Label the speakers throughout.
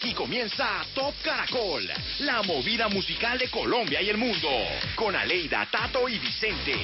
Speaker 1: Aquí comienza Top Caracol, la movida musical de Colombia y el mundo, con Aleida, Tato y Vicente.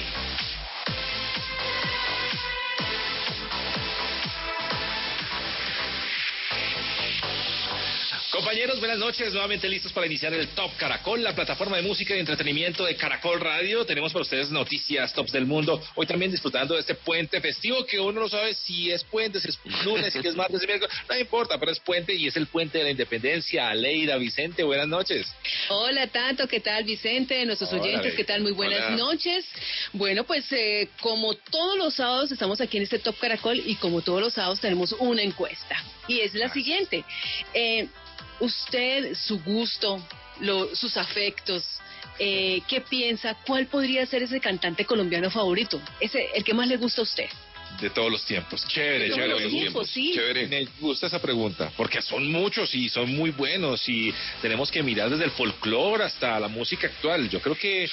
Speaker 2: Compañeros, buenas noches. Nuevamente listos para iniciar el Top Caracol, la plataforma de música y entretenimiento de Caracol Radio. Tenemos para ustedes noticias tops del mundo. Hoy también disfrutando de este puente festivo que uno no sabe si es puente, si es lunes, si es martes, si es miércoles. No importa, pero es puente y es el puente de la independencia. Aleida, Vicente, buenas noches.
Speaker 3: Hola, Tato. ¿Qué tal, Vicente? Nuestros
Speaker 2: Hola,
Speaker 3: oyentes. ¿qué tal? Muy buenas
Speaker 2: Hola.
Speaker 3: noches. Bueno, pues eh, como todos los sábados estamos aquí en este Top Caracol y como todos los sábados tenemos una encuesta. Y es la siguiente. Eh, usted, su gusto, lo- sus afectos, eh, ¿qué piensa? ¿Cuál podría ser ese cantante colombiano favorito? Ese, el que más le gusta a usted.
Speaker 2: De todos los tiempos. Chévere,
Speaker 3: De todos
Speaker 2: chévere.
Speaker 3: los
Speaker 2: buenos
Speaker 3: tiempos, sí.
Speaker 2: Chévere. Me gusta esa pregunta, porque son muchos y son muy buenos y tenemos que mirar desde el folclore hasta la música actual. Yo creo que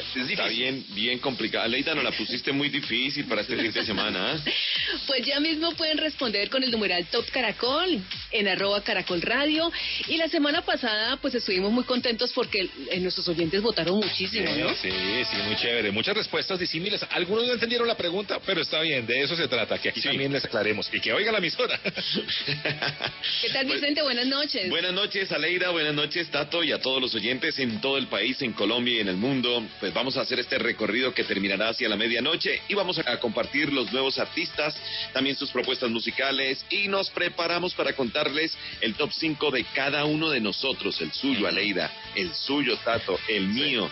Speaker 2: es
Speaker 4: Está bien, bien complicada. Leida, nos la pusiste muy difícil para este fin de semana. ¿eh?
Speaker 3: Pues ya mismo pueden responder con el numeral Top Caracol en arroba Caracol Radio. Y la semana pasada pues estuvimos muy contentos porque eh, nuestros oyentes votaron muchísimo,
Speaker 2: Sí,
Speaker 3: ¿no?
Speaker 2: sí, sí, muy chévere. Muchas respuestas disímiles. Algunos no entendieron la pregunta, pero está bien, de eso se trata, que aquí
Speaker 4: Sí.
Speaker 2: también les aclaremos y que oiga la emisora.
Speaker 3: ¿Qué tal Vicente? Buenas noches.
Speaker 4: Buenas noches, Aleida. Buenas noches, Tato, y a todos los oyentes en todo el país, en Colombia y en el mundo. Pues vamos a hacer este recorrido que terminará hacia la medianoche y vamos a compartir los nuevos artistas, también sus propuestas musicales y nos preparamos para contarles el top 5 de cada uno de nosotros, el suyo, Aleida, el suyo, Tato, el mío,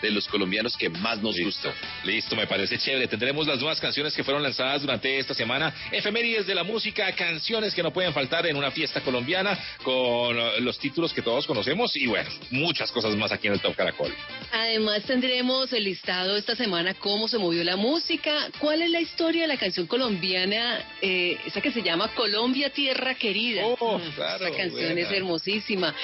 Speaker 4: de los colombianos que más nos
Speaker 2: Listo,
Speaker 4: gustan.
Speaker 2: listo, me parece chévere. Tendremos las nuevas canciones que fueron lanzadas durante esta semana, efemérides de la música, canciones que no pueden faltar en una fiesta colombiana con los títulos que todos conocemos y bueno, muchas cosas más aquí en el Top Caracol.
Speaker 3: Además tendremos el listado esta semana, cómo se movió la música, cuál es la historia de la canción colombiana, eh, esa que se llama Colombia Tierra Querida.
Speaker 2: Oh, claro,
Speaker 3: Esta canción
Speaker 2: buena.
Speaker 3: es hermosísima,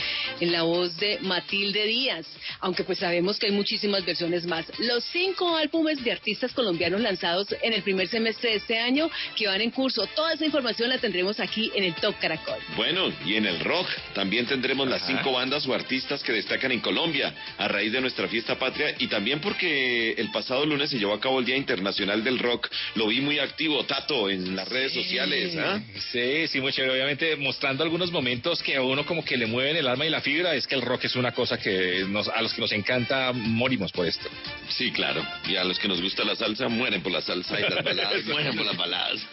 Speaker 3: en la voz de Matilde Díaz, aunque pues sabemos que hay muchísimas versiones más. Los cinco álbumes de artistas colombianos lanzados en el primer semestre de este año que van en curso, toda esa información la tendremos aquí en el Top Caracol.
Speaker 4: Bueno, y en el rock también tendremos las cinco bandas o artistas que destacan en Colombia a raíz de nuestra fiesta patria y también porque el pasado lunes se llevó a cabo el Día Internacional del Rock. Lo vi muy activo, Tato, en las redes sociales. ¿ah?
Speaker 2: Sí, sí, muy chévere. Obviamente mostrando algunos momentos que a uno como que le mueven el alma y la fibra. Es que el rock es una cosa que nos, a los que nos encanta morimos por esto.
Speaker 4: Sí, claro. Y a los que nos gusta la salsa, mueren por la salsa y las baladas, mueren por las baladas.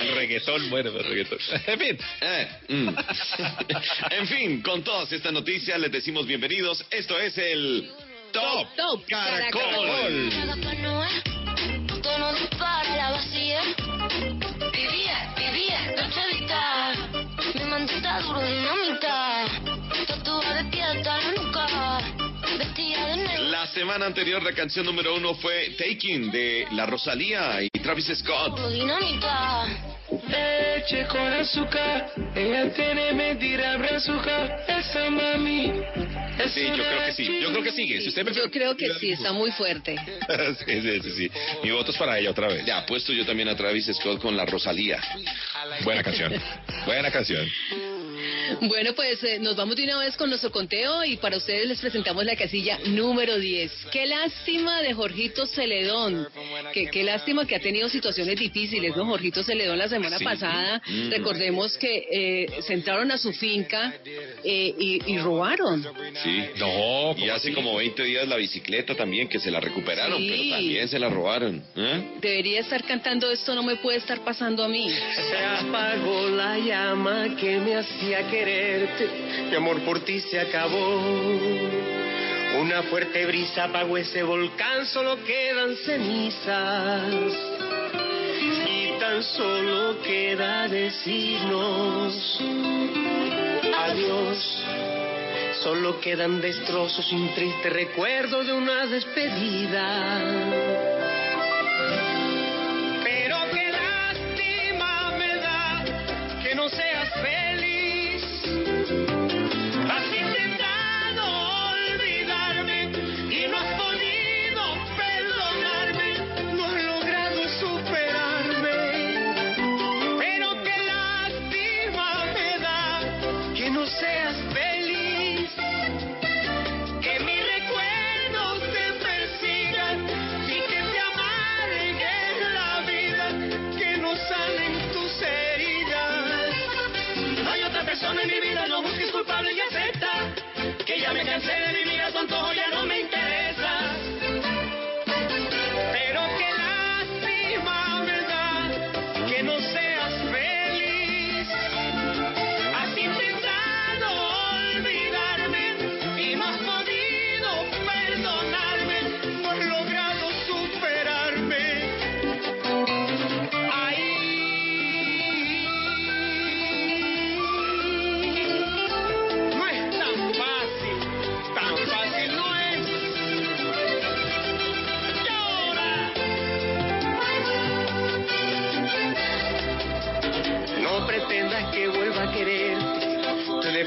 Speaker 2: El reggaetón, bueno, el reggaetón. En fin,
Speaker 4: Eh, mm. en fin, con todas estas noticias les decimos bienvenidos. Esto es el Top,
Speaker 3: Top
Speaker 4: Caracol.
Speaker 5: Dispara la vacía. Vivía, vivía, noche vital. Mi mantita duro dinamita. Tatuada de pie hasta la nuca. Vestida de negro.
Speaker 4: La semana anterior la canción número uno fue Taking de La Rosalía y Travis Scott.
Speaker 6: Leche con azúcar, ella tiene mentira brazuca, esa mami.
Speaker 2: Sí, yo creo que sí. Yo creo que sigue. Si usted me
Speaker 3: Yo creo que sí, está muy fuerte.
Speaker 2: sí, sí, sí, sí. Mi voto es para ella otra vez.
Speaker 4: Ya, puesto yo también a Travis Scott con La Rosalía.
Speaker 2: Buena canción. Buena canción.
Speaker 3: Bueno, pues eh, nos vamos de una vez con nuestro conteo y para ustedes les presentamos la casilla número 10. Qué lástima de Jorgito Celedón. Qué, qué lástima que ha tenido situaciones difíciles, ¿no? Jorgito Celedón la semana
Speaker 4: Sí.
Speaker 3: pasada,
Speaker 4: Mm.
Speaker 3: recordemos que eh, se entraron a su finca eh, y, y robaron.
Speaker 4: Sí.
Speaker 2: No,
Speaker 4: Y
Speaker 2: ¿cómo
Speaker 4: hace
Speaker 2: así?
Speaker 4: como 20 días la bicicleta también, que se la recuperaron,
Speaker 3: Sí.
Speaker 4: pero también se la robaron. ¿eh?
Speaker 3: Debería estar cantando esto, no me puede estar pasando a mí.
Speaker 6: Se apagó la llama que me hacía quererte, mi amor por ti se acabó. Una fuerte brisa apagó ese volcán, solo quedan cenizas. Y tan solo queda decirnos adiós. Solo quedan destrozos y un triste recuerdo de una despedida.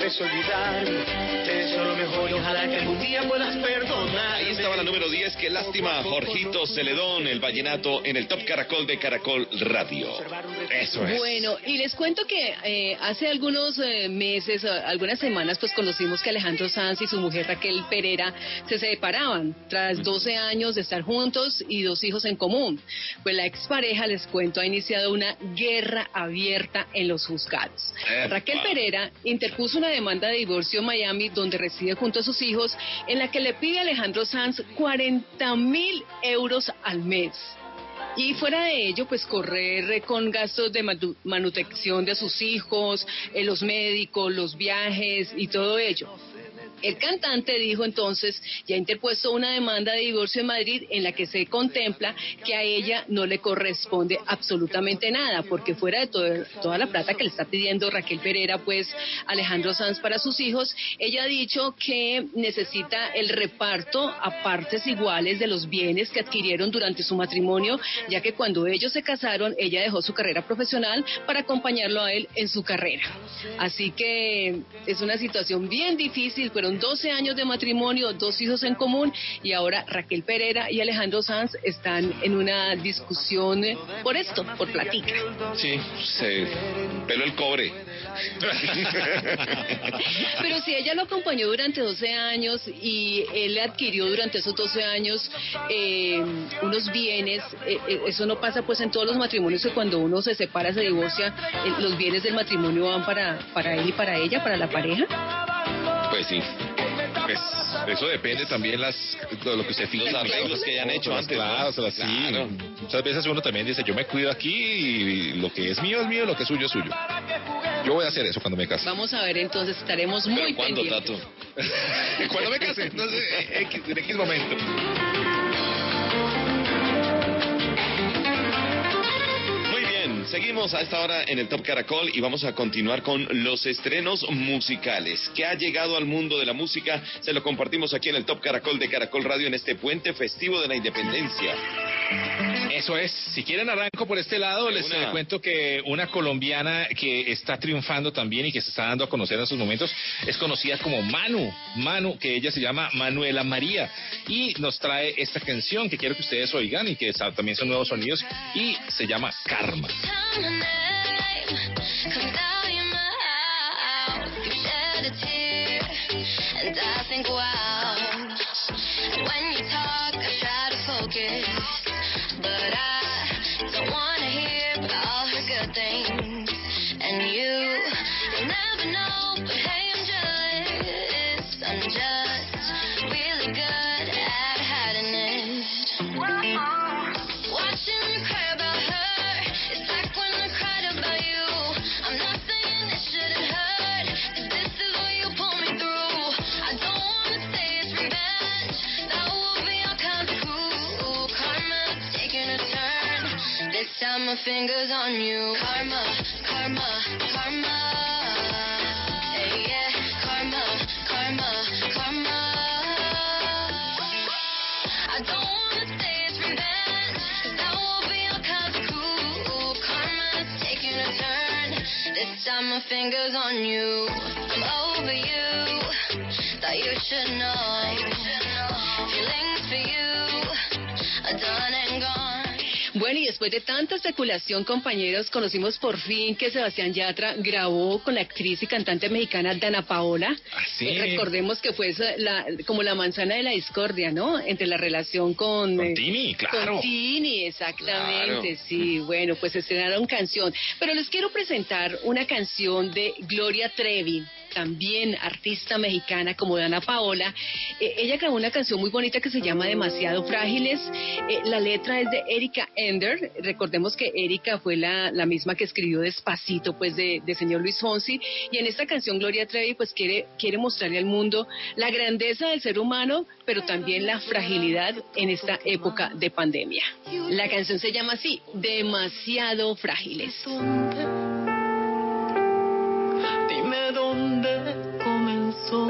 Speaker 7: Tú debes olvidarme, te deseo lo mejor y ojalá que algún día puedas perdonar.
Speaker 4: 10, qué lástima, Jorgito Celedón, el vallenato en el Top Caracol de Caracol Radio. Eso es.
Speaker 3: Bueno, y les cuento que eh, hace algunos eh, meses, eh, algunas semanas, pues conocimos que Alejandro Sanz y su mujer Raquel Pereira se separaban tras 12 años de estar juntos y dos hijos en común. Pues la expareja, les cuento, ha iniciado una guerra abierta en los juzgados.
Speaker 4: Epa.
Speaker 3: Raquel Pereira interpuso una demanda de divorcio en Miami, donde reside junto a sus hijos, en la que le pide a Alejandro Sanz 40 mil euros al mes. Y fuera de ello, pues correr con gastos de manu- manutención de sus hijos, eh, los médicos, los viajes y todo ello. El cantante dijo entonces, ya ha interpuesto una demanda de divorcio en Madrid en la que se contempla que a ella no le corresponde absolutamente nada, porque fuera de todo- toda la plata que le está pidiendo Raquel Pereira, pues Alejandro Sanz para sus hijos, ella ha dicho que necesita el reparto a partes iguales de los bienes que adquirieron durante su matrimonio, ya que cuando ellos se casaron, ella dejó su carrera profesional para acompañarlo a él en su carrera. Así que es una situación bien difícil, fueron 12 años de matrimonio, dos hijos en común y ahora Raquel Pereira y Alejandro Sanz están en una discusión por esto, por platica.
Speaker 4: Sí, se peló el cobre.
Speaker 3: Pero si ella lo acompañó durante 12 años y él adquirió durante esos 12 años eh, unos bienes, eh, eh, eso no pasa pues en todos los matrimonios que cuando uno se separa, se divorcia, eh, los bienes del matrimonio van para, para él y para ella, para la pareja.
Speaker 4: Pues sí.
Speaker 2: Pues eso depende también las de lo que usted fija.
Speaker 4: Los arreglos que hayan hecho antes, ¿no?
Speaker 2: Claro, o sea, sí.
Speaker 4: Claro.
Speaker 2: Muchas veces uno también dice, yo me cuido aquí y lo que es mío es mío, lo que es suyo es suyo. Yo voy a hacer eso cuando me case.
Speaker 3: Vamos a ver entonces, estaremos muy
Speaker 4: ¿Pero cuándo,
Speaker 3: pendientes.
Speaker 4: Tato?
Speaker 2: cuando me case, no sé, X, en X momento.
Speaker 4: Seguimos a esta hora en el Top Caracol y vamos a continuar con los estrenos musicales. que ha llegado al mundo de la música? Se lo compartimos aquí en el Top Caracol de Caracol Radio en este puente festivo de la independencia.
Speaker 2: Eso es. Si quieren arranco por este lado, les
Speaker 4: una.
Speaker 2: eh, cuento que una colombiana que está triunfando también y que se está dando a conocer en sus momentos es conocida como Manu. Manu, que ella se llama Manuela María y nos trae esta canción que quiero que ustedes oigan y que también son nuevos sonidos y se llama Karma.
Speaker 5: And I think, wow. When you talk, I try to focus. Time my finger's on you Karma, karma, karma Hey, yeah, karma, karma, karma I don't wanna say it's revenge, that will be all kinds of cruel. Karma's taking a turn. This time my finger's on you. I'm over you. Thought you should know.
Speaker 3: Después de tanta especulación, compañeros, conocimos por fin que Sebastián Yatra grabó con la actriz y cantante mexicana Dana Paola.
Speaker 2: Ah, sí.
Speaker 3: Eh, recordemos que fue la, como la manzana de la discordia, ¿no? Entre la relación con...
Speaker 2: Con
Speaker 3: eh,
Speaker 2: Tini, claro.
Speaker 3: Con Tini, exactamente,
Speaker 4: Claro.
Speaker 3: sí. Bueno, pues estrenaron canción. Pero les quiero presentar una canción de Gloria Trevi, también artista mexicana como Dana Paola. Eh, ella grabó una canción muy bonita que se llama Demasiado Frágiles. Eh, la letra es de Erika Ender. Recordemos que Erika fue la, la misma que escribió Despacito, pues, de, de señor Luis Fonsi. Y en esta canción Gloria Trevi, pues, quiere, quiere mostrarle al mundo la grandeza del ser humano, pero también la fragilidad en esta época de pandemia. La canción se llama así, Demasiado Frágiles
Speaker 6: donde comenzó.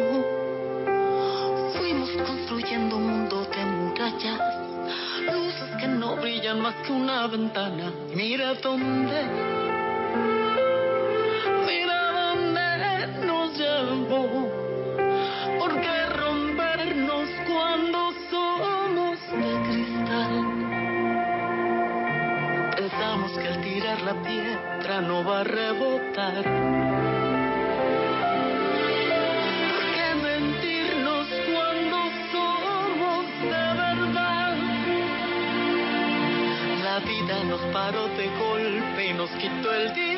Speaker 6: Fuimos construyendo un mundo de murallas, luces que no brillan más que una ventana. Mira dónde, mira
Speaker 8: dónde nos llevó. ¿Por qué rompernos cuando somos de cristal. Pensamos que al tirar la piedra no va a rebotar. Nos paró de golpe nos quitó el disfraz.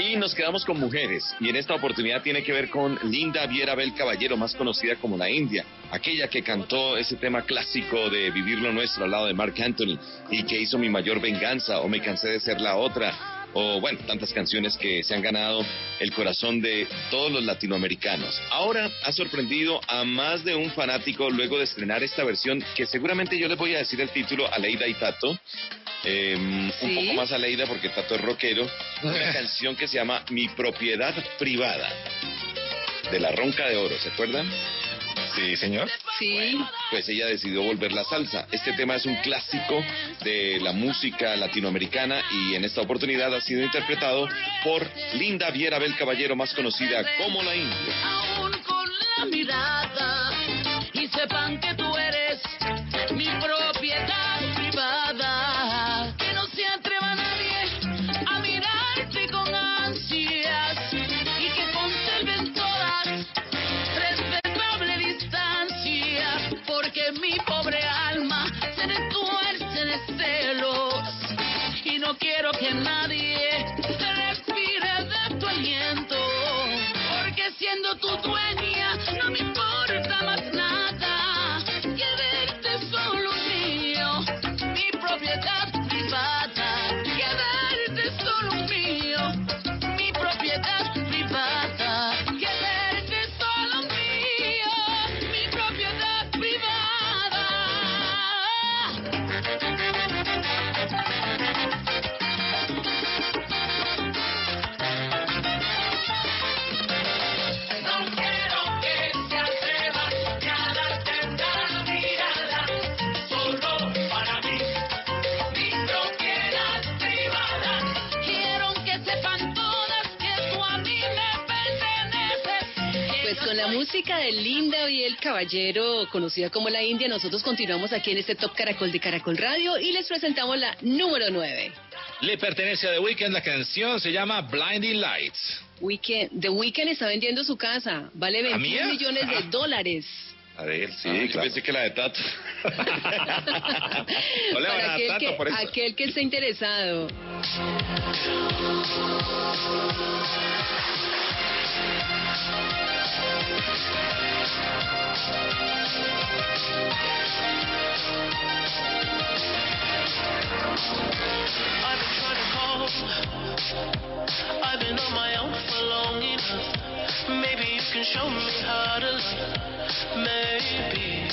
Speaker 4: Y nos quedamos con mujeres, y en esta oportunidad tiene que ver con Linda Viera Bel Caballero, más conocida como la India, aquella que cantó ese tema clásico de Vivir lo Nuestro al lado de Mark Anthony, y que hizo Mi Mayor Venganza, o Me Cansé de Ser la Otra, o bueno, tantas canciones que se han ganado el corazón de todos los latinoamericanos. Ahora ha sorprendido a más de un fanático luego de estrenar esta versión, que seguramente yo les voy a decir el título a Leida y Tato, eh, un poco más a Leida porque Tato es rockero, una canción que se llama Mi Propiedad Privada, de la Ronca de Oro, ¿se acuerdan?
Speaker 2: Sí, señor.
Speaker 3: Sí.
Speaker 4: Pues ella decidió volver la salsa. Este tema es un clásico de la música latinoamericana y en esta oportunidad ha sido interpretado por Linda Viera Bel Caballero, más conocida como la India.
Speaker 9: aún con la mirada y sepan que que nadie se respire de tu aliento, porque siendo tu
Speaker 3: música de Linda y el Caballero, conocida como la India, nosotros continuamos aquí en este Top Caracol de Caracol Radio y les presentamos la número 9.
Speaker 2: Le pertenece a The Weeknd, la canción se llama Blinding Lights.
Speaker 3: Weekend, The Weeknd está vendiendo su casa, vale
Speaker 2: ¿La
Speaker 3: 21
Speaker 2: mía?
Speaker 3: millones de dólares.
Speaker 2: A ver,
Speaker 4: Sí, yo pensé que la de Tato.
Speaker 2: No le van a
Speaker 3: Para que,
Speaker 2: por eso.
Speaker 3: aquel que esté interesado.
Speaker 8: I've been trying to call. I've been on my own for long enough. Maybe you can show me how to love. Maybe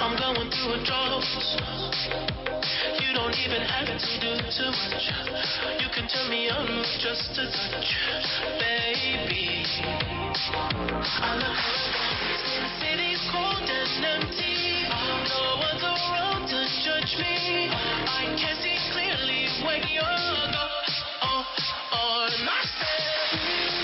Speaker 8: I'm going through a drought. You don't even have to do too much. You can turn me on with just a touch, baby. I around, the city's cold and empty. No one's around to judge me. I can see clearly when you're gone. On I said,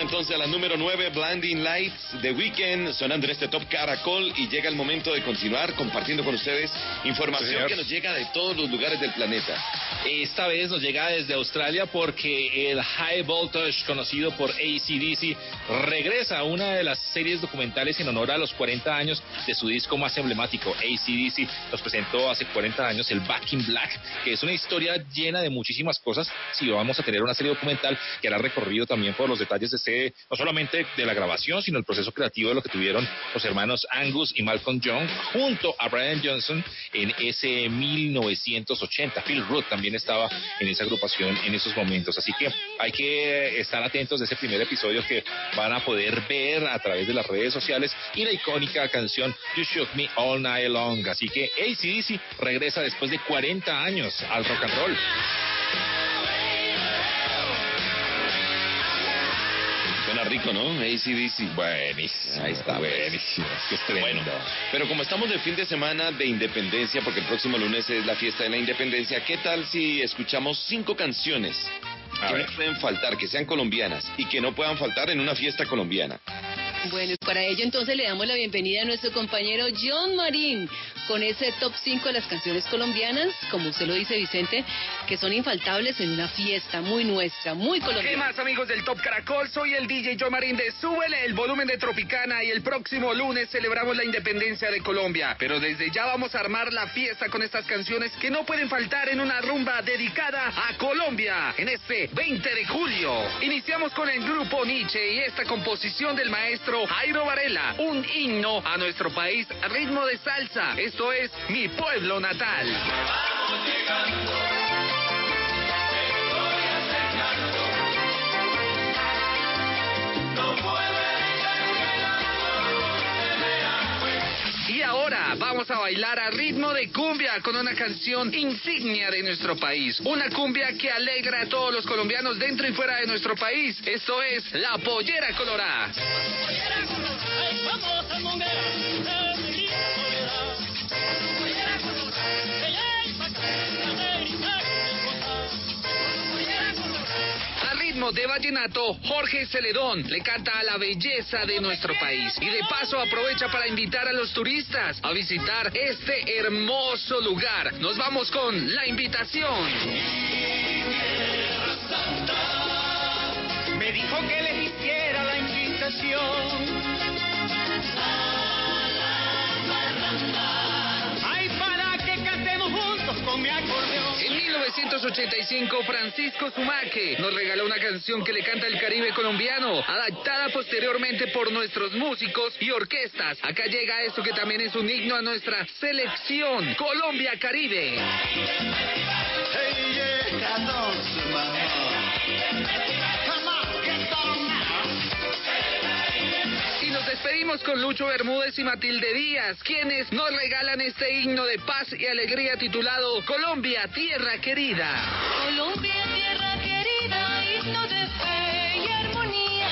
Speaker 4: entonces a la número 9, Blinding Lights, The Weeknd, sonando en este Top Caracol y llega el momento de continuar compartiendo con ustedes información
Speaker 2: Señor.
Speaker 4: que nos llega de todos los lugares del planeta.
Speaker 2: Esta vez nos llega desde Australia porque el High Voltage, conocido por ACDC, regresa a una de las series documentales en honor a los 40 años de su disco más emblemático. ACDC nos presentó hace 40 años el Back in Black, que es una historia llena de muchísimas cosas. Si vamos a tener una serie documental que hará recorrido también por los detalles de no solamente de la grabación, sino el proceso creativo de lo que tuvieron los hermanos Angus y Malcolm Young junto a Brian Johnson en ese 1980. Phil Root también estaba en esa agrupación en esos momentos. Así que hay que estar atentos de ese primer episodio que van a poder ver a través de las redes sociales y la icónica canción You Shook Me All Night Long. Así que ACDC regresa después de 40 años al rock and roll.
Speaker 4: Suena rico, ¿no? ACDC.
Speaker 2: Buenísimo.
Speaker 4: Ahí está, pues.
Speaker 2: Buenísimo. Tremendo.
Speaker 4: Bueno, pero como estamos de fin de semana de independencia, porque el próximo lunes es la fiesta de la independencia, ¿qué tal si escuchamos cinco canciones
Speaker 2: A
Speaker 4: que
Speaker 2: ver.
Speaker 4: no pueden faltar, que sean colombianas y que no puedan faltar en una fiesta colombiana?
Speaker 3: Bueno, para ello entonces le damos la bienvenida a nuestro compañero John Marín con ese top 5 de las canciones colombianas, como usted lo dice Vicente, que son infaltables en una fiesta muy nuestra, muy
Speaker 10: ¿Qué
Speaker 3: colombiana.
Speaker 10: más amigos del Top Caracol? Soy el DJ Joe Marín de Súbele el volumen de Tropicana y el próximo lunes celebramos la independencia de Colombia. Pero desde ya vamos a armar la fiesta con estas canciones que no pueden faltar en una rumba dedicada a Colombia en este 20 de julio. Iniciamos con el grupo Nietzsche y esta composición del maestro Jairo Varela, un himno a nuestro país ritmo de salsa. Esto es Mi Pueblo Natal. Y ahora vamos a bailar a ritmo de cumbia con una canción insignia de nuestro país. Una cumbia que alegra a todos los colombianos dentro y fuera de nuestro país. Esto es La Pollera Colorada. Ritmo de vallenato, Jorge Celedón le canta a la belleza de nuestro país y de paso aprovecha para invitar a los turistas a visitar este hermoso lugar. Nos vamos con la invitación.
Speaker 6: Me dijo que les hiciera la invitación. Con mi acordeón.
Speaker 10: En 1985, Francisco Sumaque nos regaló una canción que le canta el Caribe colombiano, adaptada posteriormente por nuestros músicos y orquestas. Acá llega esto que también es un himno a nuestra selección, Colombia Caribe. Despedimos con Lucho Bermúdez y Matilde Díaz, quienes nos regalan este himno de paz y alegría titulado Colombia, tierra querida.
Speaker 11: Colombia, tierra querida, himno de fe y armonía.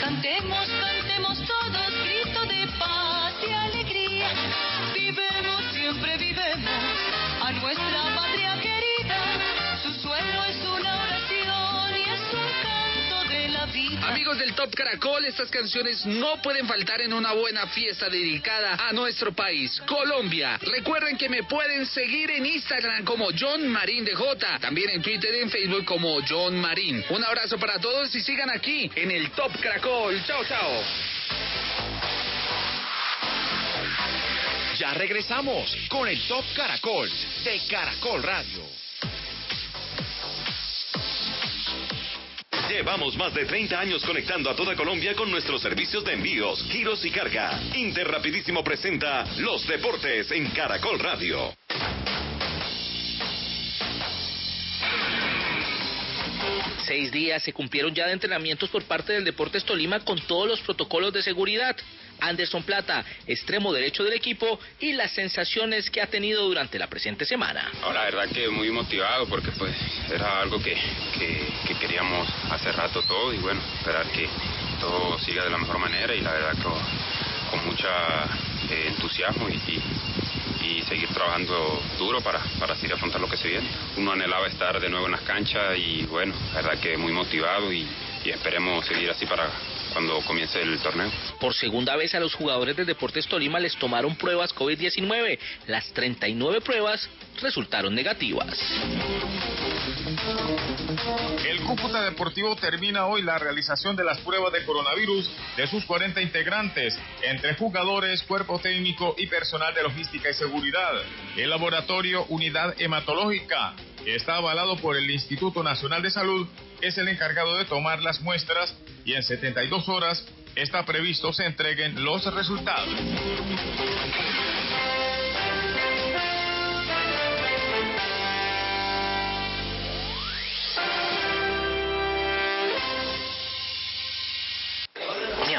Speaker 11: Cantemos, cantemos todos, grito de paz y alegría. Vivemos, siempre vivemos a nuestra patria querida.
Speaker 10: Del Top Caracol, estas canciones no pueden faltar en una buena fiesta dedicada a nuestro país, Colombia. Recuerden que me pueden seguir en Instagram como John Marín de J, también en Twitter y en Facebook como John Marín. Un abrazo para todos y sigan aquí en el Top Caracol. Chao, chao.
Speaker 12: Ya regresamos con el Top Caracol de Caracol Radio.
Speaker 4: Llevamos más de 30 años conectando a toda Colombia con nuestros servicios de envíos, giros y carga. Interrapidísimo presenta Los Deportes en Caracol Radio.
Speaker 13: Seis días se cumplieron ya de entrenamientos por parte del Deportes Tolima con todos los protocolos de seguridad. Anderson Plata, extremo derecho del equipo, y las sensaciones que ha tenido durante la presente semana.
Speaker 14: La verdad que muy motivado porque pues era algo que, que, que queríamos hace rato todo y bueno, esperar que todo siga de la mejor manera y la verdad que con, mucha eh, entusiasmo y, y, seguir trabajando duro para, para así afrontar lo que se viene. Uno anhelaba estar de nuevo en las canchas y bueno, la verdad que muy motivado y esperemos seguir así para cuando comience el torneo.
Speaker 13: Por segunda vez a los jugadores del Deportes Tolima les tomaron pruebas COVID-19. Las 39 pruebas resultaron negativas.
Speaker 15: El Cúcuta Deportivo termina hoy la realización de las pruebas de coronavirus de sus 40 integrantes, entre jugadores, cuerpo técnico y personal de logística y seguridad. El laboratorio Unidad Hematológica, que está avalado por el Instituto Nacional de Salud, es el encargado de tomar las muestras y en 72 horas está previsto se entreguen los resultados.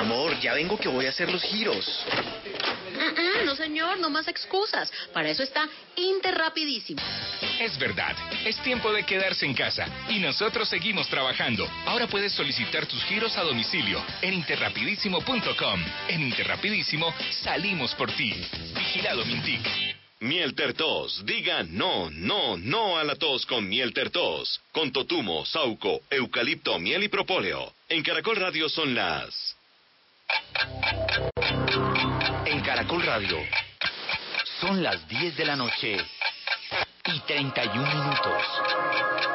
Speaker 16: Amor, ya vengo que voy a hacer los giros.
Speaker 17: No, señor, no más excusas. Para eso está Interrapidísimo.
Speaker 18: Es verdad, es tiempo de quedarse en casa y nosotros seguimos trabajando. Ahora puedes solicitar tus giros a domicilio en interrapidísimo.com. En Interrapidísimo salimos por ti. Vigilado Mintic.
Speaker 4: Miel Tertos, diga no, no, no a la tos con Miel Tertos. Con totumo, sauco, eucalipto, miel y propóleo. En Caracol Radio son las...
Speaker 19: En Caracol Radio son las 10 de la noche y 31 minutos.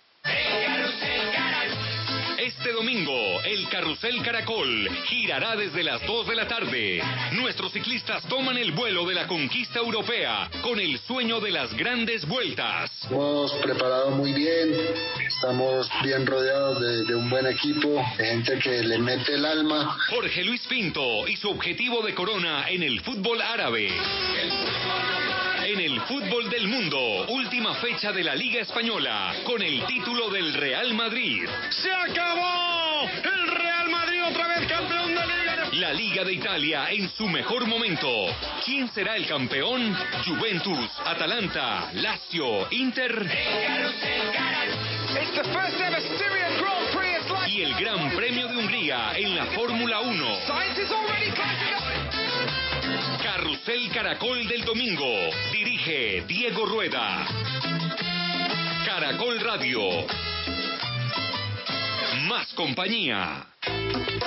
Speaker 12: Este domingo, el Carrusel Caracol girará desde las 2 de la tarde. Nuestros ciclistas toman el vuelo de la conquista europea con el sueño de las grandes vueltas.
Speaker 20: Hemos preparado muy bien, estamos bien rodeados de, de un buen equipo, de gente que le mete el alma.
Speaker 12: Jorge Luis Pinto y su objetivo de corona en el fútbol árabe. En el fútbol del mundo, última fecha de la Liga Española, con el título del Real Madrid.
Speaker 5: ¡Se acabó! ¡El Real Madrid otra vez campeón de Liga!
Speaker 12: La Liga de Italia en su mejor momento. ¿Quién será el campeón? Juventus, Atalanta, Lazio, Inter. Y el Gran Premio de Hungría en la Fórmula 1. Carrusel Caracol del domingo. Dirige Diego Rueda. Caracol Radio. Más compañía.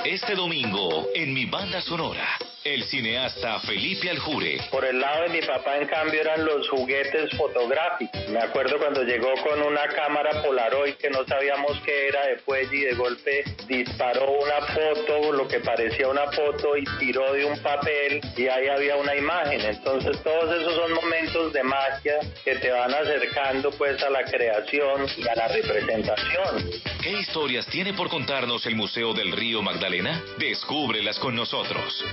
Speaker 12: Este domingo, en mi banda sonora, el cineasta Felipe Aljure.
Speaker 21: Por el lado de mi papá, en cambio, eran los juguetes fotográficos. Me acuerdo cuando llegó con una cámara Polaroid que no sabíamos qué era de fuelle y de golpe disparó una foto, lo que parecía una foto, y tiró de un papel y ahí había una imagen. Entonces todos esos son momentos de magia que te van acercando pues a la creación y a la representación.
Speaker 12: ¿Qué historias tiene por contarnos el Museo del Río Magdalena? Descúbrelas con nosotros.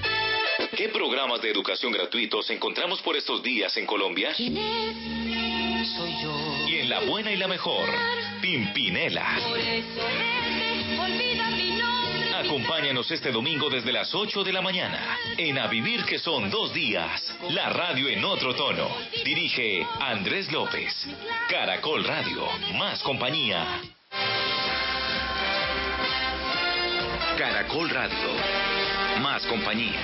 Speaker 12: ¿Qué programas de educación gratuitos encontramos por estos días en Colombia?
Speaker 9: ¿Quién es? Soy yo.
Speaker 12: Y en la buena y la mejor, Pimpinela.
Speaker 9: Por eso mi nombre.
Speaker 12: Acompáñanos este domingo desde las 8 de la mañana en A Vivir que son dos días. La radio en otro tono. Dirige Andrés López. Caracol Radio. Más compañía. Caracol Radio. Más compañía.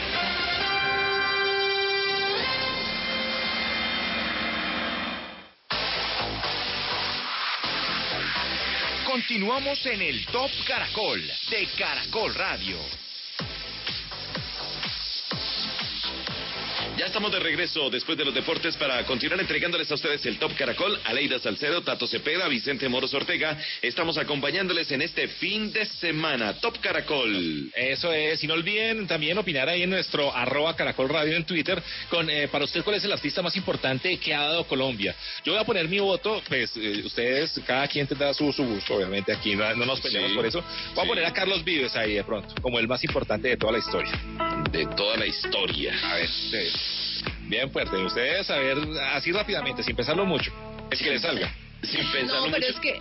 Speaker 1: Continuamos en el Top Caracol de Caracol Radio.
Speaker 4: Ya estamos de regreso después de los deportes para continuar entregándoles a ustedes el Top Caracol. Aleida Salcedo, Tato Cepeda, Vicente Moros Ortega. Estamos acompañándoles en este fin de semana. Top Caracol.
Speaker 2: Eso es, y no olviden también opinar ahí en nuestro arroba Caracol Radio en Twitter con eh, para usted cuál es el artista más importante que ha dado Colombia. Yo voy a poner mi voto, pues eh, ustedes, cada quien tendrá su, su gusto, obviamente aquí no, no nos peleamos
Speaker 4: Sí,
Speaker 2: por eso. Voy a poner a Carlos Vives ahí de pronto, como el más importante de toda la historia.
Speaker 4: De toda la historia.
Speaker 2: A ver, ustedes. Bien fuerte, ustedes a ver, así rápidamente, sin pensarlo mucho. Es que le salga.
Speaker 4: Sin
Speaker 3: No, pero es que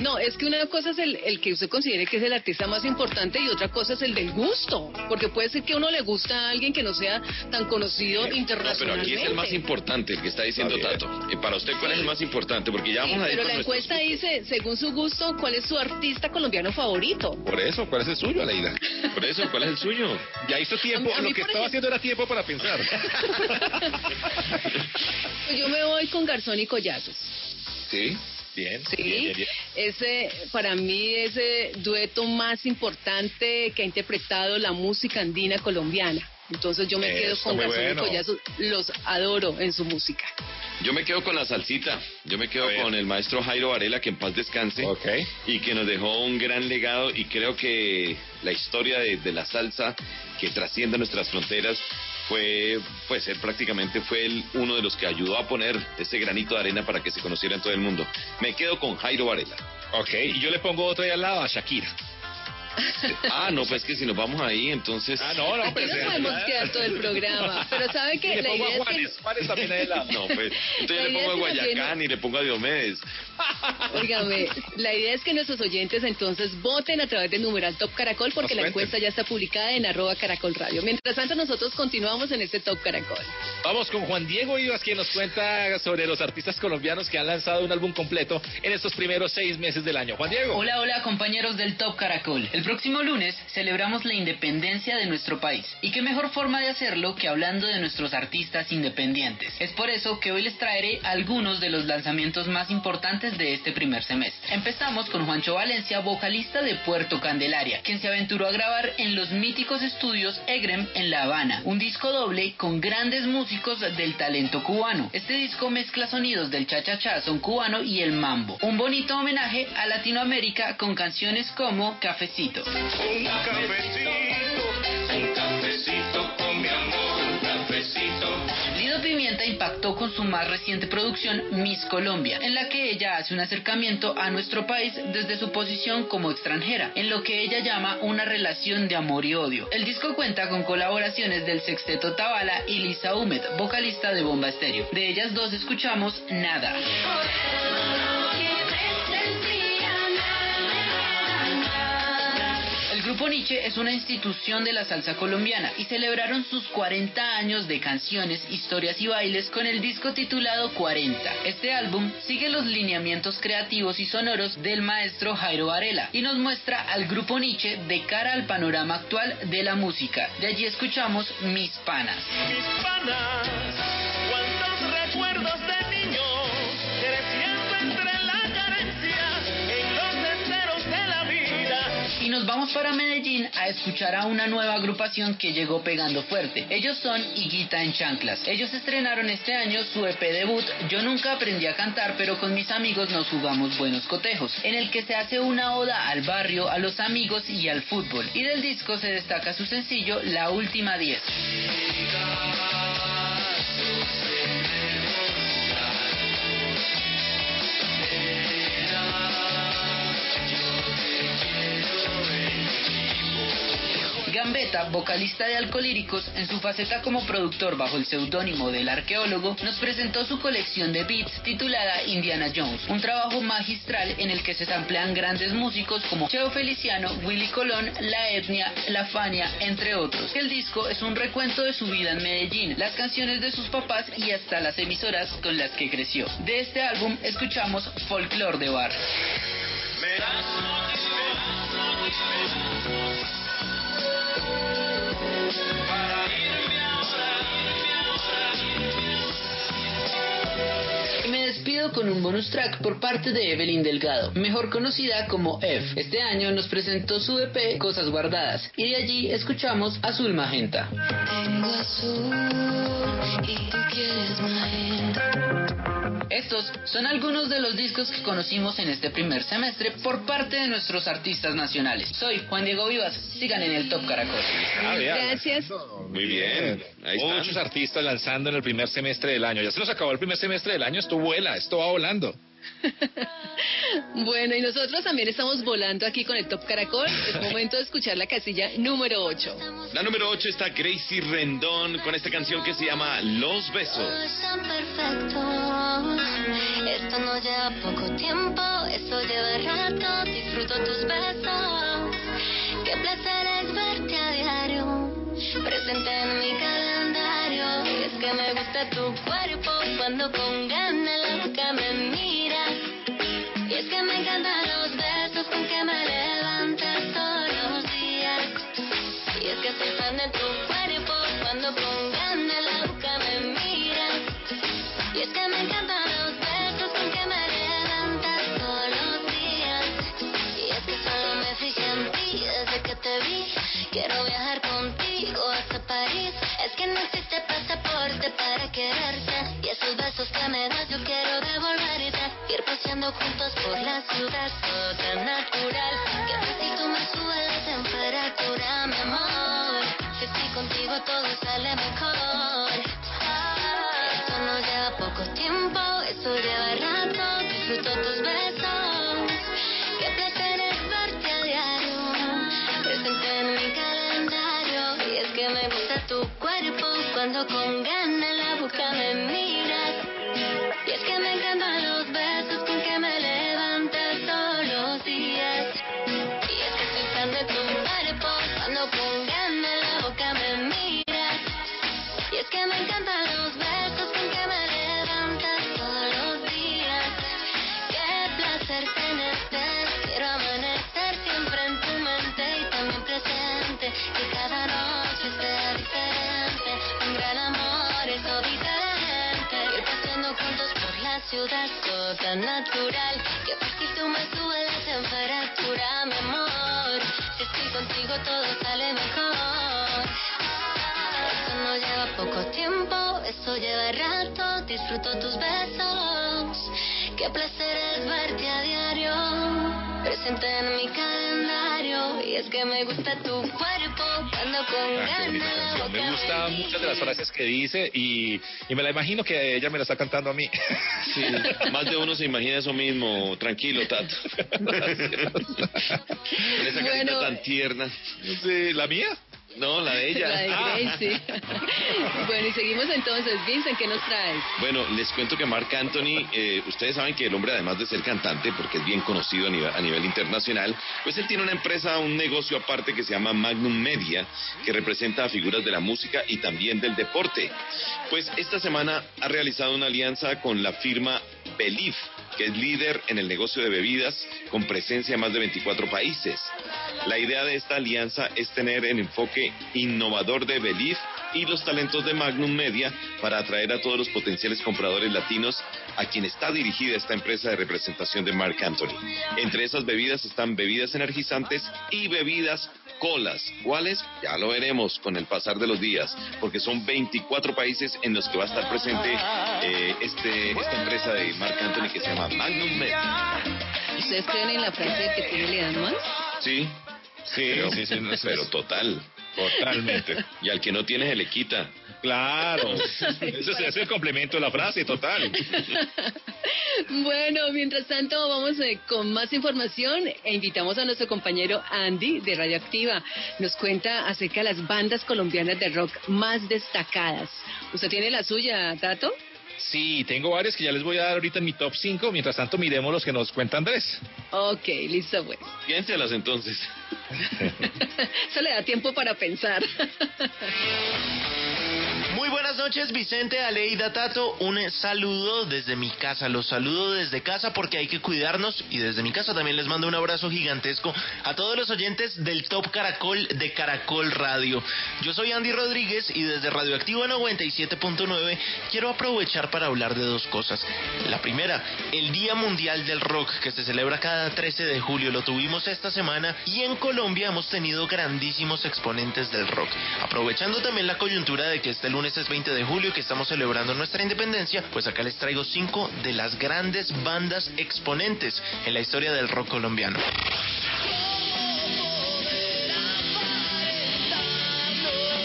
Speaker 3: no, es que una cosa es el, el que usted considere que es el artista más importante y otra cosa es el del gusto, porque puede ser que a uno le gusta a alguien que no sea tan conocido
Speaker 4: No, pero
Speaker 3: internacionalmente.
Speaker 4: aquí es el más importante, el que está diciendo Tato. Eh, para usted, ¿cuál es el más importante? Porque ya
Speaker 3: Sí,
Speaker 4: vamos a ir
Speaker 3: pero la
Speaker 4: nuestros-
Speaker 3: encuesta dice, según su gusto, ¿cuál es su artista colombiano favorito?
Speaker 2: Por eso, ¿cuál es el suyo, Aleida?
Speaker 4: Por eso, ¿cuál es el suyo?
Speaker 2: Ya hizo tiempo,
Speaker 3: A mí- a mí,
Speaker 2: lo que estaba
Speaker 3: ejemplo-
Speaker 2: haciendo era tiempo para pensar.
Speaker 3: Pues yo me voy con Garzón y Collazos.
Speaker 2: Sí, bien.
Speaker 3: Sí,
Speaker 2: bien, bien, bien.
Speaker 3: ese para mí es el dueto más importante que ha interpretado la música andina colombiana. Entonces yo me
Speaker 4: Eso,
Speaker 3: quedo con Garzón
Speaker 4: bueno.
Speaker 3: y Collazos, los adoro en su música.
Speaker 4: Yo me quedo con la salsita. Yo me quedo con el maestro Jairo Varela, que en paz descanse. Y que nos dejó un gran legado. Y creo que la historia de, de la salsa que trasciende nuestras fronteras fue, pues él prácticamente fue el, uno de los que ayudó a poner ese granito de arena para que se conociera en todo el mundo. Me quedo con Jairo Varela.
Speaker 2: Ok, y yo le pongo otro ahí al lado a Shakira.
Speaker 4: Ah, no, pues que si nos vamos ahí, entonces.
Speaker 2: Ah, no, no,
Speaker 3: Aquí nos podemos quedar todo el programa, pero sabe que
Speaker 4: Y le
Speaker 3: la
Speaker 4: pongo a
Speaker 3: idea es que
Speaker 4: Juanes, también. No, pues, entonces
Speaker 3: La
Speaker 4: le pongo a
Speaker 3: es
Speaker 4: Guayacán y le pongo a Diomedes.
Speaker 3: Óigame, la idea es que nuestros oyentes entonces voten a través del numeral Top Caracol porque
Speaker 2: Nos
Speaker 3: la
Speaker 2: cuenten.
Speaker 3: encuesta ya está publicada en arroba Caracol Radio. Mientras tanto nosotros continuamos en este Top Caracol.
Speaker 2: Vamos con Juan Diego Ibas, quien nos cuenta sobre los artistas colombianos que han lanzado un álbum completo en estos primeros seis meses del año. Juan Diego.
Speaker 22: Hola, hola compañeros del Top Caracol. El próximo lunes celebramos la independencia de nuestro país. Y qué mejor forma de hacerlo que hablando de nuestros artistas independientes. Es por eso que hoy les traeré algunos de los lanzamientos más importantes de este primer semestre. Empezamos con Juancho Valencia, vocalista de Puerto Candelaria, quien se aventuró a grabar en los míticos estudios Egrem en La Habana, un disco doble con grandes músicos del talento cubano. Este disco mezcla sonidos del cha-cha-cha, son cubano y el mambo. Un bonito homenaje a Latinoamérica con canciones como Cafecito.
Speaker 6: Un cafecito, un cafecito con mi amor, un cafecito.
Speaker 22: Lido Pimienta impactó con su más reciente producción Miss Colombia, en la que ella hace un acercamiento a nuestro país desde su posición como extranjera, en lo que ella llama una relación de amor y odio. El disco cuenta con colaboraciones del sexteto Tabala y Lisa Humet, vocalista de Bomba Estéreo. De ellas dos escuchamos Nada. Grupo Nietzsche es una institución de la salsa colombiana y celebraron sus 40 años de canciones, historias y bailes con el disco titulado 40. Este álbum sigue los lineamientos creativos y sonoros del maestro Jairo Varela y nos muestra al grupo Nietzsche de cara al panorama actual de la música. De allí escuchamos Mis Panas.
Speaker 6: Mis panas, cuántos recuerdos de
Speaker 22: Y nos vamos para Medellín a escuchar a una nueva agrupación que llegó pegando fuerte. Ellos son Higuita en Chanclas. Ellos estrenaron este año su EP debut Yo nunca aprendí a cantar, pero con mis amigos nos jugamos buenos cotejos, en el que se hace una oda al barrio, a los amigos y al fútbol. Y del disco se destaca su sencillo La Última 10. Gambetta, vocalista de Alcolíricos, en su faceta como productor bajo el seudónimo del arqueólogo, nos presentó su colección de beats titulada Indiana Jones, un trabajo magistral en el que se samplean grandes músicos como Cheo Feliciano, Willy Colón, La Etnia, La Fania, entre otros. El disco es un recuento de su vida en Medellín, las canciones de sus papás y hasta las emisoras con las que creció. De este álbum escuchamos Folklore de Bar. Con un bonus track por parte de Evelyn Delgado, mejor conocida como F. Este año nos presentó su EP Cosas Guardadas y de allí escuchamos Azul Magenta.
Speaker 5: Tengo azul y tú quieres magenta.
Speaker 22: Estos son algunos de los discos que conocimos en este primer semestre por parte de nuestros artistas nacionales. Soy Juan Diego Vivas, sigan en el Top Caracol.
Speaker 23: Ah.
Speaker 3: Gracias.
Speaker 4: Muy bien. Ahí están.
Speaker 23: Muchos artistas lanzando en el primer semestre del año. Ya se nos acabó el primer semestre del año, esto vuela, esto va volando.
Speaker 3: Bueno, y nosotros también estamos volando aquí con el Top Caracol. Es momento de escuchar la casilla número 8.
Speaker 4: La número 8 está Gracie Rendón con esta canción que se llama Los Besos.
Speaker 5: Esto no lleva poco tiempo, esto lleva rato. Disfruto tus besos. Qué placer es verte a diario. Presente en mi calendario. Que me gusta tu cuerpo cuando con ganas la boca me miras. Y es que me encantan los besos con que me levantas todos los días. Y es que soy fan de tu cuerpo cuando con ganas la boca me miras. Y es que me encantan los besos con que me levantas todos los días. Y es que solo me fijé en ti desde que te vi. Quiero viajar contigo hasta París. Es que no existe pasaporte para quererte. Y esos besos que me das yo quiero devolverte. Ir paseando juntos por la ciudad, todo tan natural. Que fácil tú me subes la temperatura, mi amor. Si estoy contigo todo sale mejor. Esto no lleva poco tiempo, esto lleva rato. Disfruto tus besos. Qué placer verte a diario. Presente en mi calendario. Y es que me gusta tu cuerpo cuando con ganas ciudad, todo tan natural. Que fácil tú me subes la temperatura, mi amor. Si estoy contigo todo sale mejor. Esto no lleva poco tiempo, eso lleva rato. Disfruto tus besos. Qué placer es verte a diario. Presente en mi calendario. Y es que me gusta tu cuerpo cuando con
Speaker 23: Ah,
Speaker 5: ganas.
Speaker 23: Me
Speaker 5: boca
Speaker 23: gustan muchas de las frases que dice y, y me la imagino que ella me la está cantando a mí.
Speaker 4: Sí, más de uno se imagina eso mismo. Tranquilo, Tato. Con esa carita
Speaker 3: Bueno.
Speaker 4: tan tierna.
Speaker 23: Sí, ¿La mía?
Speaker 4: No, la de ella.
Speaker 3: La de
Speaker 4: Ah.
Speaker 3: Gracie. bueno, y seguimos entonces. Vincent, ¿qué nos traes?
Speaker 4: Bueno, les cuento que Marc Anthony, eh, ustedes saben que el hombre, además de ser cantante, porque es bien conocido a nivel, a nivel internacional, pues él tiene una empresa, un negocio aparte que se llama Magnum Media, que representa a figuras de la música y también del deporte. Pues esta semana ha realizado una alianza con la firma Belief, que es líder en el negocio de bebidas con presencia en más de 24 países. La idea de esta alianza es tener el enfoque innovador de Belief y los talentos de Magnum Media para atraer a todos los potenciales compradores latinos a quien está dirigida esta empresa de representación de Mark Anthony. Entre esas bebidas están bebidas energizantes y bebidas colas. ¿Cuáles? Ya lo veremos con el pasar de los días, porque son 24 países en los que va a estar presente eh, este, esta empresa de Mark Anthony que se llama Magnum Media.
Speaker 3: ¿Ustedes creen en la frase de que tiene le dan más?
Speaker 4: Sí, sí, pero,
Speaker 23: sí, sí, no, eso
Speaker 4: pero
Speaker 23: es-
Speaker 4: total.
Speaker 23: Totalmente.
Speaker 4: Y al que no tiene se le quita.
Speaker 23: Claro. Ese es, es el complemento de la frase, total.
Speaker 3: Bueno, mientras tanto vamos eh, con más información e invitamos a nuestro compañero Andy de Radioactiva. Nos cuenta acerca de las bandas colombianas de rock más destacadas. ¿Usted tiene la suya, Tato?
Speaker 23: Sí, tengo varios que ya les voy a dar ahorita en mi top 5. Mientras tanto, miremos los que nos cuenta Andrés.
Speaker 3: Ok, listo pues.
Speaker 4: Piénselas entonces.
Speaker 3: Eso le da tiempo para pensar.
Speaker 24: Muy buenas noches, Vicente, Aleida, Tato. Un saludo desde mi casa. Los saludo desde casa porque hay que cuidarnos. Y desde mi casa también les mando un abrazo gigantesco a todos los oyentes del Top Caracol de Caracol Radio. Yo soy Andy Rodríguez y desde Radioactivo 97.9 quiero aprovechar para hablar de dos cosas. La primera, el Día Mundial del Rock que se celebra cada 13 de julio. Lo tuvimos esta semana y en Colombia hemos tenido grandísimos exponentes del rock. Aprovechando también la coyuntura de que este lunes es 20 de julio que estamos celebrando nuestra independencia, pues acá les traigo cinco de las grandes bandas exponentes en la historia del rock colombiano.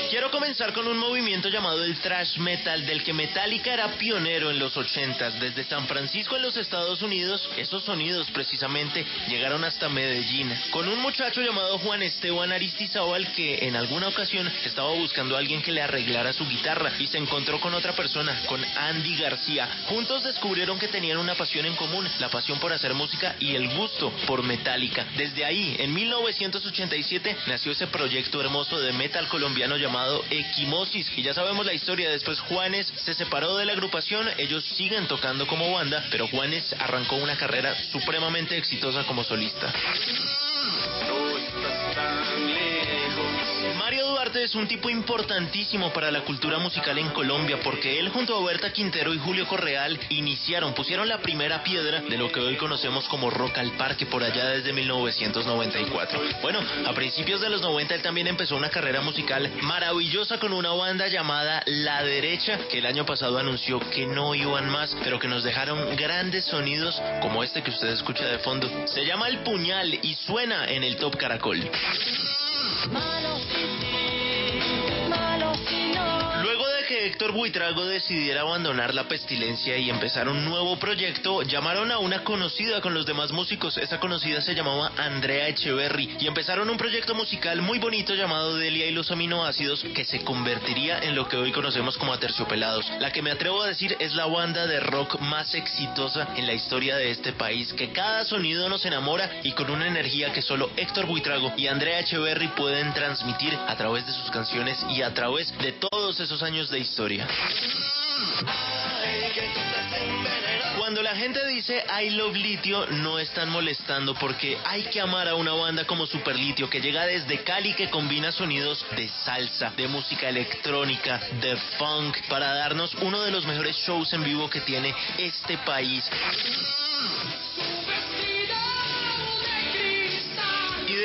Speaker 24: Quiero comenzar con un movimiento llamado el thrash metal, del que Metallica era pionero en los 80s. Desde San Francisco en los Estados Unidos, esos sonidos precisamente llegaron hasta Medellín. Con un muchacho llamado Juan Esteban Aristizábal que en alguna ocasión estaba buscando a alguien que le arreglara su guitarra y se encontró con otra persona, con Andy García. Juntos descubrieron que tenían una pasión en común, la pasión por hacer música y el gusto por Metallica. Desde ahí, en 1987, nació ese proyecto hermoso de metal colombiano llamado Equimosis. Y ya sabemos la historia, después Juanes se separó de la agrupación, ellos siguen tocando como banda, pero Juanes arrancó una carrera supremamente exitosa como solista. Mario Duarte es un tipo importantísimo para la cultura musical en Colombia porque él junto a Berta Quintero y Julio Correal iniciaron, pusieron la primera piedra de lo que hoy conocemos como Rock al Parque por allá desde 1994. Bueno, a principios de los 90 él también empezó una carrera musical maravillosa con una banda llamada La Derecha que el año pasado anunció que no iban más, pero que nos dejaron grandes sonidos como este que usted escucha de fondo. Se llama El Puñal y suena en el Top Caracol. Héctor Buitrago decidiera abandonar la pestilencia y empezar un nuevo proyecto, llamaron a una conocida con los demás músicos. Esa conocida se llamaba Andrea Echeverry y empezaron un proyecto musical muy bonito llamado Delia y los aminoácidos que se convertiría en lo que hoy conocemos como Aterciopelados. La que me atrevo a decir es la banda de rock más exitosa en la historia de este país, que cada sonido nos enamora y con una energía que solo Héctor Buitrago y Andrea Echeverry pueden transmitir a través de sus canciones y a través de todos esos años de historia. Cuando la gente dice I love litio, no están molestando porque hay que amar a una banda como Super Litio que llega desde Cali que combina sonidos de salsa, de música electrónica, de funk, para darnos uno de los mejores shows en vivo que tiene este país.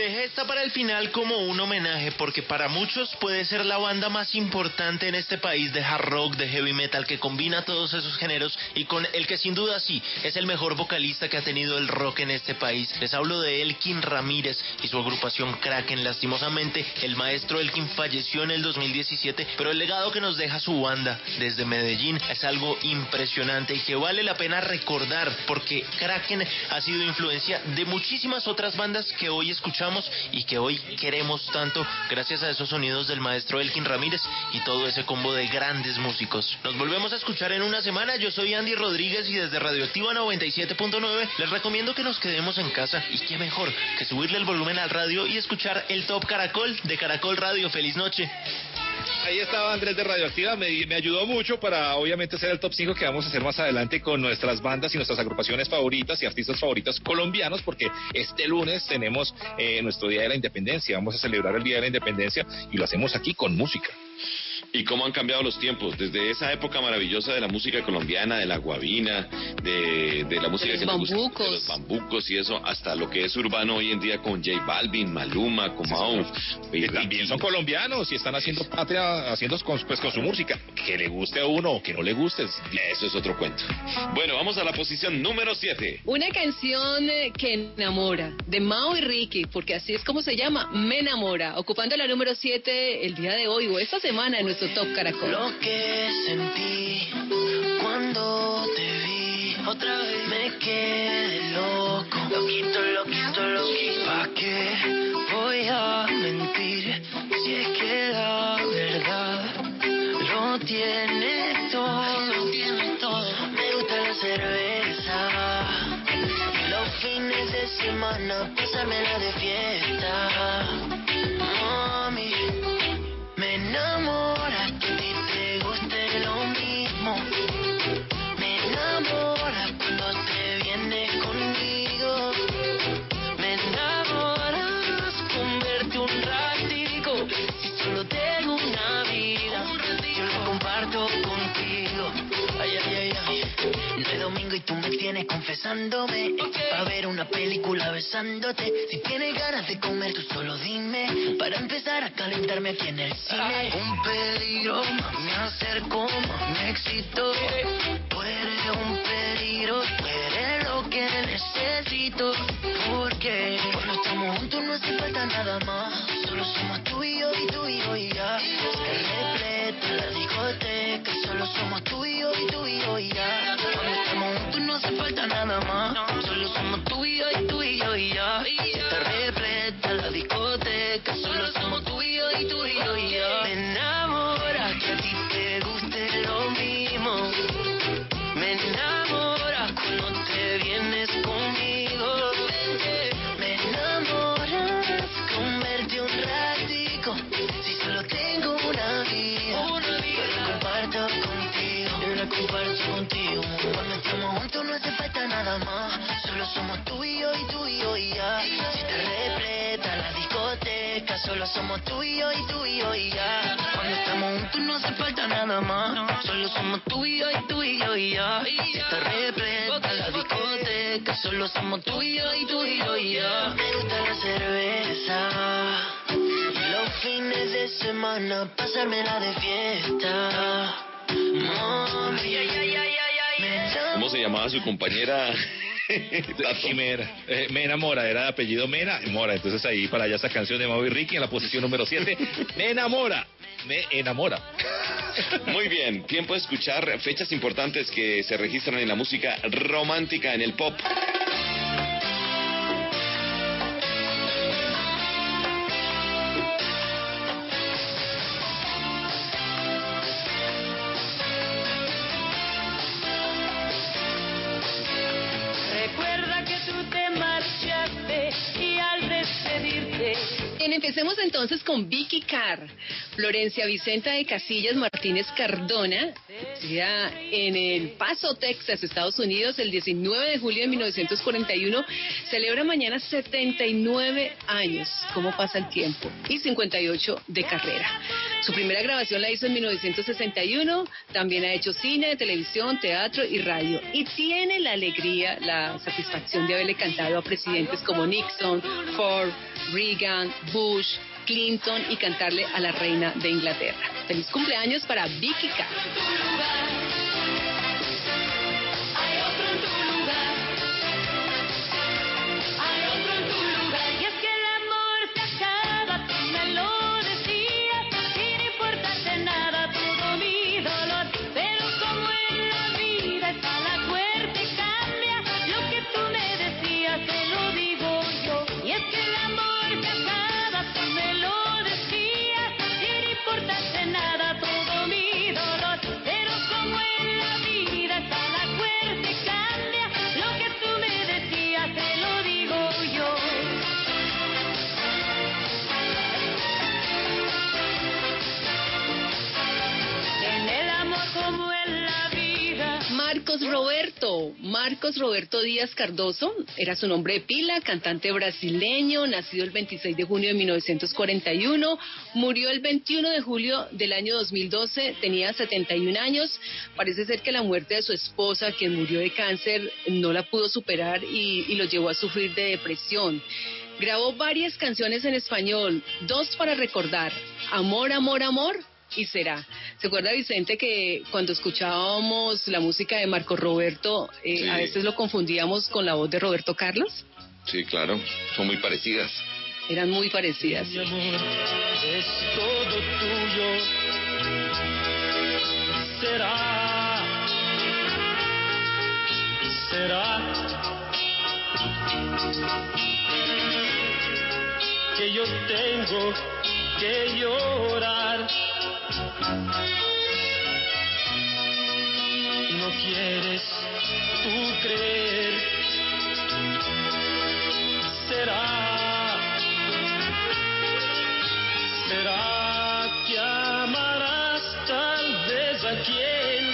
Speaker 24: Dejé esta para el final como un homenaje porque para muchos puede ser la banda más importante en este país de hard rock, de heavy metal que combina todos esos géneros y con el que sin duda sí es el mejor vocalista que ha tenido el rock en este país. Les hablo de Elkin Ramírez y su agrupación Kraken. Lastimosamente el maestro Elkin falleció en el 2017, pero el legado que nos deja su banda desde Medellín es algo impresionante y que vale la pena recordar porque Kraken ha sido influencia de muchísimas otras bandas que hoy escuchamos y que hoy queremos tanto gracias a esos sonidos del maestro Elkin Ramírez y todo ese combo de grandes músicos. Nos volvemos a escuchar en una semana. Yo soy Andy Rodríguez y desde Radioactiva 97.9 les recomiendo que nos quedemos en casa y qué mejor que subirle el volumen al radio y escuchar el Top Caracol de Caracol Radio. Feliz noche.
Speaker 23: Ahí estaba Andrés de Radioactiva, me, me, ayudó mucho para obviamente hacer el top 5 que vamos a hacer más adelante con nuestras bandas y nuestras agrupaciones favoritas y artistas favoritas colombianos, porque este lunes tenemos eh, nuestro Día de la Independencia, vamos a celebrar el Día de la Independencia y lo hacemos aquí con música.
Speaker 4: Y cómo han cambiado los tiempos, desde esa época maravillosa de la música colombiana, de la guabina, de, de la música
Speaker 3: De
Speaker 4: que
Speaker 3: los
Speaker 4: nos gusta,
Speaker 3: bambucos.
Speaker 4: de los bambucos y eso, hasta lo que es urbano hoy en día con J Balvin, Maluma, Comao.
Speaker 23: Que también son colombianos y están haciendo patria, haciendo con, pues, con su música. Que le guste a uno o que no le guste.
Speaker 4: Eso es otro cuento. Bueno, vamos a la posición número 7.
Speaker 3: Una canción eh, que enamora, de Mao y Ricky, porque así es como se llama, Me Enamora, ocupando la número 7 el día de hoy o esta semana en nuestro
Speaker 5: Lo que sentí cuando te vi otra vez me quedé loco, loquito, loquito, loquito. ¿Pa qué voy a mentir si es que la verdad lo tiene todo? Lo tiene todo. Me gusta la cerveza los fines de semana pasármela de fiesta. Mami, me enamora
Speaker 25: tienes confesándome. Pa' ver una película besándote. Si tienes ganas de comer, tú solo dime. Para empezar a calentarme aquí en el cine. Un peligro, me acerco, me excito. Tú eres un peligro, tú eres lo que necesito. Porque cuando estamos juntos no hace falta nada más. Solo somos tú y yo y tú y yo y ya. Se repleta la discoteca. Solo somos tú y yo y tú y yo y ya. Cuando estamos juntos no hace falta nada más. Solo somos tú y yo y tú y yo y ya. Está repleta la discoteca. Solo somos Solo somos tú y yo y tú y yo y ya. Si te repleta la discoteca, solo somos tú y yo y tú y yo y ya. Cuando estamos juntos no hace falta nada más. Solo somos tú y yo y tú y yo y ya. Si te repleta la discoteca, solo somos tú y yo y tú y yo y ya. Me gusta la cerveza. Los fines de semana pasármela de fiesta. Mami, ay, ay, ay.
Speaker 4: ¿Cómo se llamaba su compañera?
Speaker 2: Jimena. Eh, me enamora, era de apellido Mena, Mora. Entonces ahí para allá esa canción de Maui Ricky en la posición número 7. Me enamora, me enamora.
Speaker 4: Muy bien, tiempo de escuchar fechas importantes que se registran en la música romántica, en el pop.
Speaker 3: Empecemos entonces con Vicky Carr. Florencia Vicenta de Casillas Martínez Cardona, nacida en El Paso, Texas, Estados Unidos, el 19 de julio de 1941, celebra mañana 79 años. ¿Cómo pasa el tiempo? Y 58 de carrera. Su primera grabación la hizo en 1961, también ha hecho cine, televisión, teatro y radio. Y tiene la alegría, la satisfacción de haberle cantado a presidentes como Nixon, Ford, Reagan, Bush, Clinton y cantarle a la reina de Inglaterra. Feliz cumpleaños para Vicky Carr. Marcos Roberto, Marcos Roberto Díaz Cardoso, era su nombre de pila, cantante brasileño, nacido el 26 de junio de 1941, murió el 21 de julio del año 2012, tenía 71 años, parece ser que la muerte de su esposa, quien murió de cáncer, no la pudo superar y, y lo llevó a sufrir de depresión. Grabó varias canciones en español, dos para recordar, Amor, Amor, Amor y será. ¿Se acuerda Vicente que cuando escuchábamos la música de Marco Roberto, eh,
Speaker 4: Sí.
Speaker 3: a veces lo confundíamos con la voz de Roberto Carlos?
Speaker 4: Sí, claro, son muy parecidas.
Speaker 3: Eran muy parecidas.
Speaker 25: Mi amor es todo tuyo. Será, será que yo tengo que llorar. No quieres tú creer. Será ¿Será que amarás tal vez a quien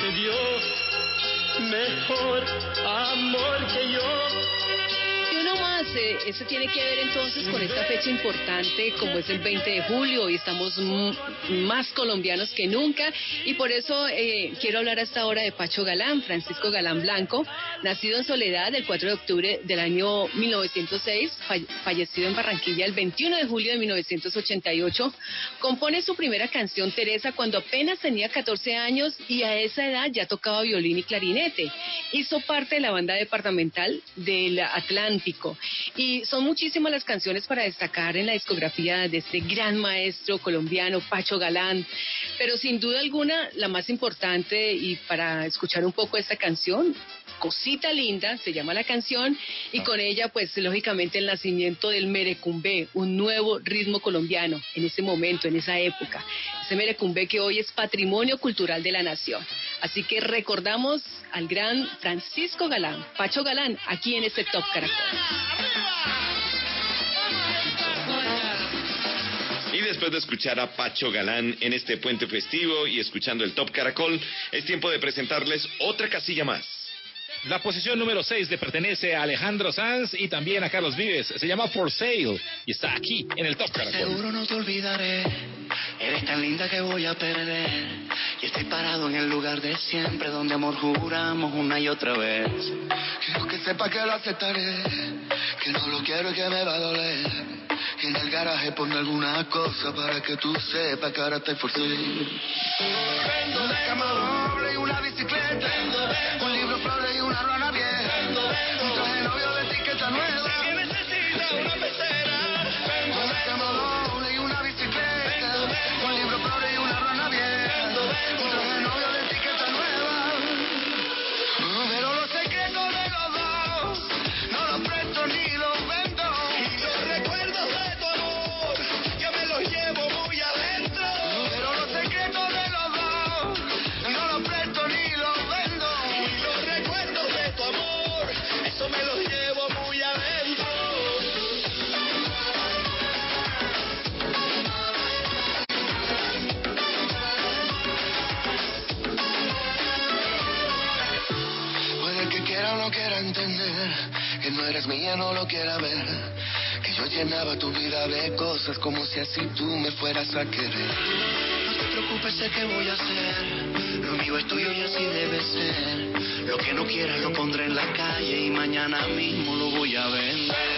Speaker 25: te dio mejor amor que yo?
Speaker 3: Eh, esto tiene que ver entonces con esta fecha importante como es el 20 de julio. Y estamos más colombianos que nunca. Y por eso eh, quiero hablar hasta ahora de Pacho Galán, Francisco Galán Blanco, nacido en Soledad el 4 de octubre del año 1906, fall- fallecido en Barranquilla el 21 de julio de 1988, compone su primera canción Teresa cuando apenas tenía 14 años y a esa edad ya tocaba violín y clarinete. Hizo parte de la banda departamental del Atlántico y son muchísimas las canciones para destacar en la discografía de este gran maestro colombiano Pacho Galán, pero sin duda alguna la más importante y para escuchar un poco esta canción Cosita Linda, se llama la canción, y con ella, pues lógicamente el nacimiento del merecumbé, un nuevo ritmo colombiano en ese momento, en esa época. Ese merecumbé que hoy es patrimonio cultural de la nación. Así que recordamos al gran Francisco Galán, Pacho Galán, aquí en este Top Caracol.
Speaker 4: Y después de escuchar a Pacho Galán en este puente festivo y escuchando el Top Caracol, es tiempo de presentarles otra casilla más.
Speaker 23: La posición número 6 le pertenece a Alejandro Sanz y también a Carlos Vives. Se llama For Sale y está aquí en el Top Caracol.
Speaker 26: Seguro no te olvidaré. Eres tan linda que voy a perder. Y estoy parado en el lugar de siempre donde amor juramos una y otra vez.
Speaker 27: Quiero que sepa que lo aceptaré, que no lo quiero y que me va a doler. En el garaje ponga alguna cosa para que tú sepas que ahora estoy forzado. Una cama doble y una bicicleta, un libro, flores y una rana vieja, un traje novio de etiqueta nueva. Llenaba tu vida de cosas como si así tú me fueras a querer.
Speaker 26: No te preocupes, sé qué voy a hacer. Lo mío es tuyo y así debe ser. Lo que no quieras lo pondré en la calle y mañana mismo lo voy a vender.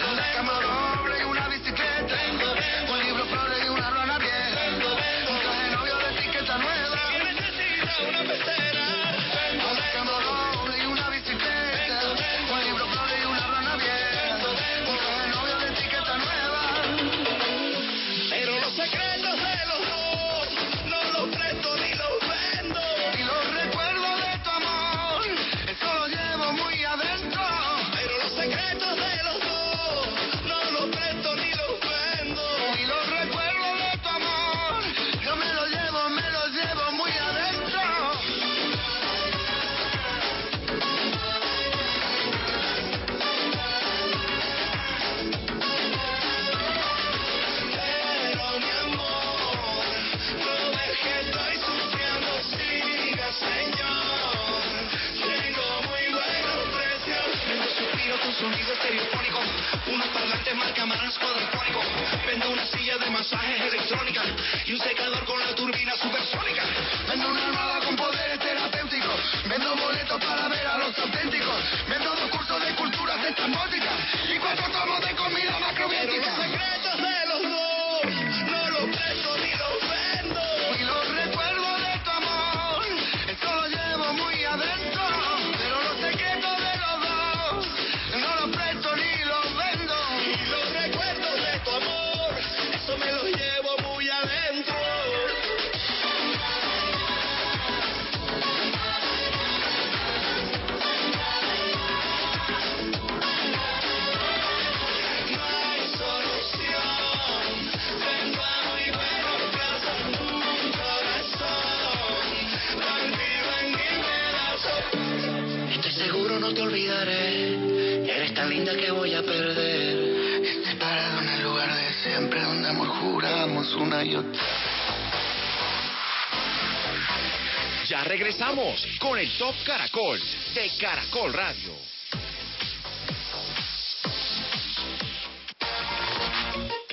Speaker 1: Top Caracol de Caracol Radio.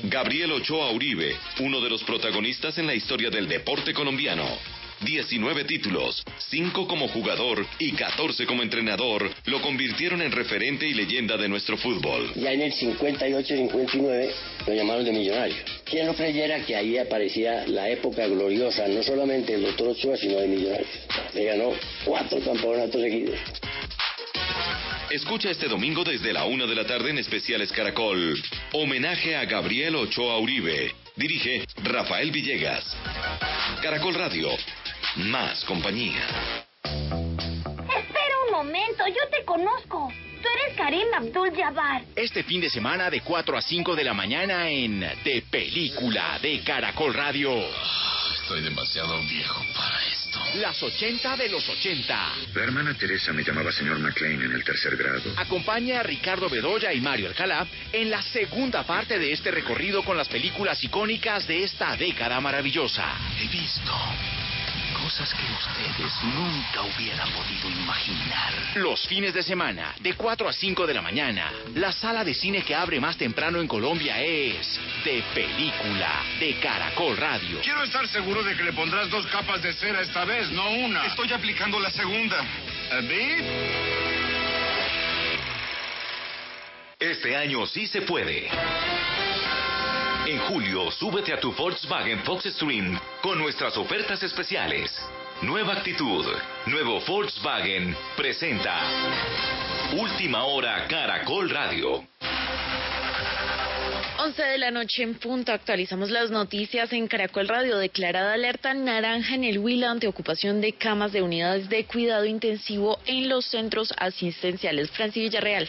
Speaker 4: Gabriel Ochoa Uribe, uno de los protagonistas en la historia del deporte colombiano. 19 títulos, 5 como jugador y 14 como entrenador, lo convirtieron en referente y leyenda de nuestro fútbol.
Speaker 28: Ya en el 58-59 lo llamaron de millonario. ¿Quién no creyera que ahí aparecía la época gloriosa, no solamente del doctor Ochoa, sino de millonarios? Le ganó cuatro campeonatos seguidos.
Speaker 4: Escucha este domingo desde la una de la tarde en Especiales Caracol. Homenaje a Gabriel Ochoa Uribe. Dirige Rafael Villegas. Caracol Radio. Más compañía.
Speaker 29: Espera un momento, yo te conozco. Tú eres Karim Abdul Jabbar.
Speaker 1: Este fin de semana de 4 a 5 de la mañana en De Película de Caracol Radio.
Speaker 30: Estoy demasiado viejo para esto.
Speaker 1: Las 80 de los 80.
Speaker 31: La hermana Teresa me llamaba señor McLean en el tercer grado.
Speaker 1: Acompaña a Ricardo Bedoya y Mario Alcalá en la segunda parte de este recorrido con las películas icónicas de esta década maravillosa.
Speaker 30: He visto cosas que ustedes nunca hubieran podido imaginar.
Speaker 1: Los fines de semana, de 4 a 5 de la mañana, la sala de cine que abre más temprano en Colombia es De Película de Caracol Radio.
Speaker 27: Quiero estar seguro de que le pondrás dos capas de cera esta vez, no una.
Speaker 32: Estoy aplicando la segunda.
Speaker 27: ¿David?
Speaker 12: Este año sí se puede. En julio, súbete a tu Volkswagen Fox Stream con nuestras ofertas especiales. Nueva actitud, nuevo Volkswagen presenta Última Hora Caracol Radio.
Speaker 33: 11 de la noche en punto actualizamos las noticias en Caracol Radio. Declarada alerta naranja en el Huila ante ocupación de camas de unidades de cuidado intensivo en los centros asistenciales. Francis Villarreal.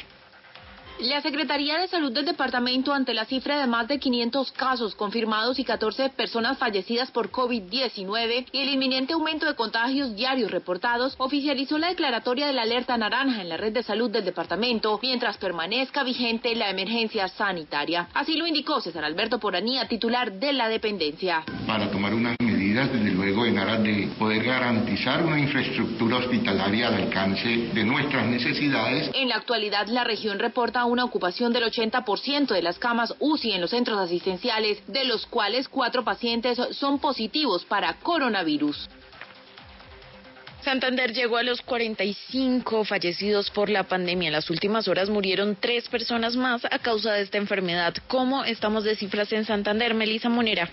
Speaker 34: La Secretaría de Salud del departamento, ante la cifra de más de 500 casos confirmados y 14 personas fallecidas por COVID-19 y el inminente aumento de contagios diarios reportados, oficializó la declaratoria de la alerta naranja en la red de salud del departamento mientras permanezca vigente la emergencia sanitaria. Así lo indicó César Alberto Poranía, titular de la dependencia.
Speaker 35: Para tomar unas medidas, desde luego, en aras de poder garantizar una infraestructura hospitalaria al alcance de nuestras necesidades.
Speaker 34: En la actualidad, la región reporta una ocupación del 80% de las camas UCI en los centros asistenciales, de los cuales cuatro pacientes son positivos para coronavirus.
Speaker 33: Santander llegó a los 45 fallecidos por la pandemia. En las últimas horas murieron tres personas más a causa de esta enfermedad. ¿Cómo estamos de cifras en Santander? Melissa Monera.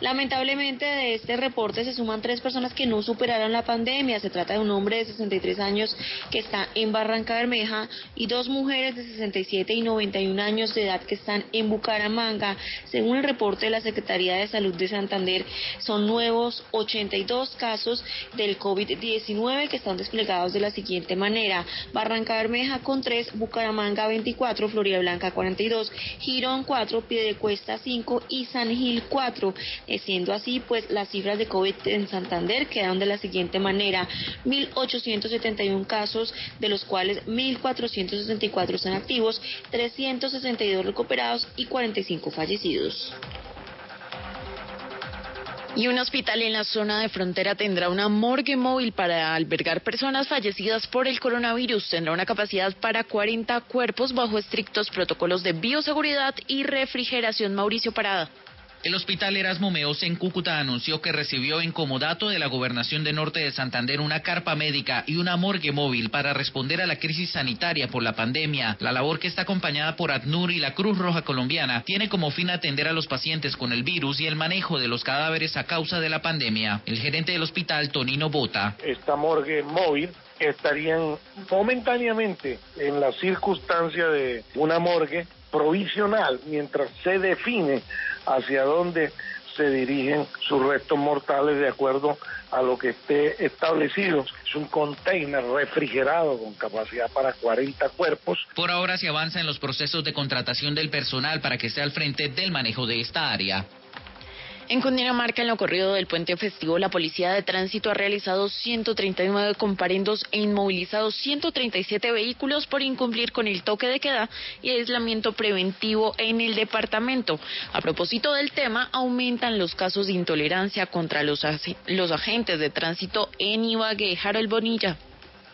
Speaker 36: Lamentablemente de este reporte se suman tres personas que no superaron la pandemia. Se trata de un hombre de 63 años que está en Barranca Bermeja y dos mujeres de 67 y 91 años de edad que están en Bucaramanga. Según el reporte de la Secretaría de Salud de Santander, son nuevos 82 casos del COVID-19 que están desplegados de la siguiente manera. Barranca Bermeja con 3, Bucaramanga 24, Florida Blanca 42, Girón 4, Piedecuesta 5 y San Gil 4. Siendo así, pues las cifras de COVID en Santander quedan de la siguiente manera: 1.871 casos, de los cuales 1.464 están activos, 362 recuperados y 45 fallecidos.
Speaker 33: Y un hospital en la zona de frontera tendrá una morgue móvil para albergar personas fallecidas por el coronavirus. Tendrá una capacidad para 40 cuerpos bajo estrictos protocolos de bioseguridad y refrigeración. Mauricio Parada.
Speaker 37: El hospital Erasmo Meos en Cúcuta anunció que recibió en comodato de la gobernación de Norte de Santander una carpa médica y una morgue móvil para responder a la crisis sanitaria por la pandemia. La labor que está acompañada por ACNUR y la Cruz Roja Colombiana tiene como fin atender a los pacientes con el virus y el manejo de los cadáveres a causa de la pandemia. El gerente del hospital, Tonino Bota.
Speaker 38: Esta morgue móvil estarían momentáneamente en la circunstancia de una morgue provisional mientras se define hacia dónde se dirigen sus restos mortales de acuerdo a lo que esté establecido. Es un container refrigerado con capacidad para 40 cuerpos.
Speaker 37: Por ahora se avanza en los procesos de contratación del personal para que esté al frente del manejo de esta área.
Speaker 33: En Cundinamarca, en lo corrido del puente festivo, la Policía de Tránsito ha realizado 139 comparendos e inmovilizado 137 vehículos por incumplir con el toque de queda y aislamiento preventivo en el departamento. A propósito del tema, aumentan los casos de intolerancia contra los, los agentes de tránsito en Ibagué. Harold Bonilla.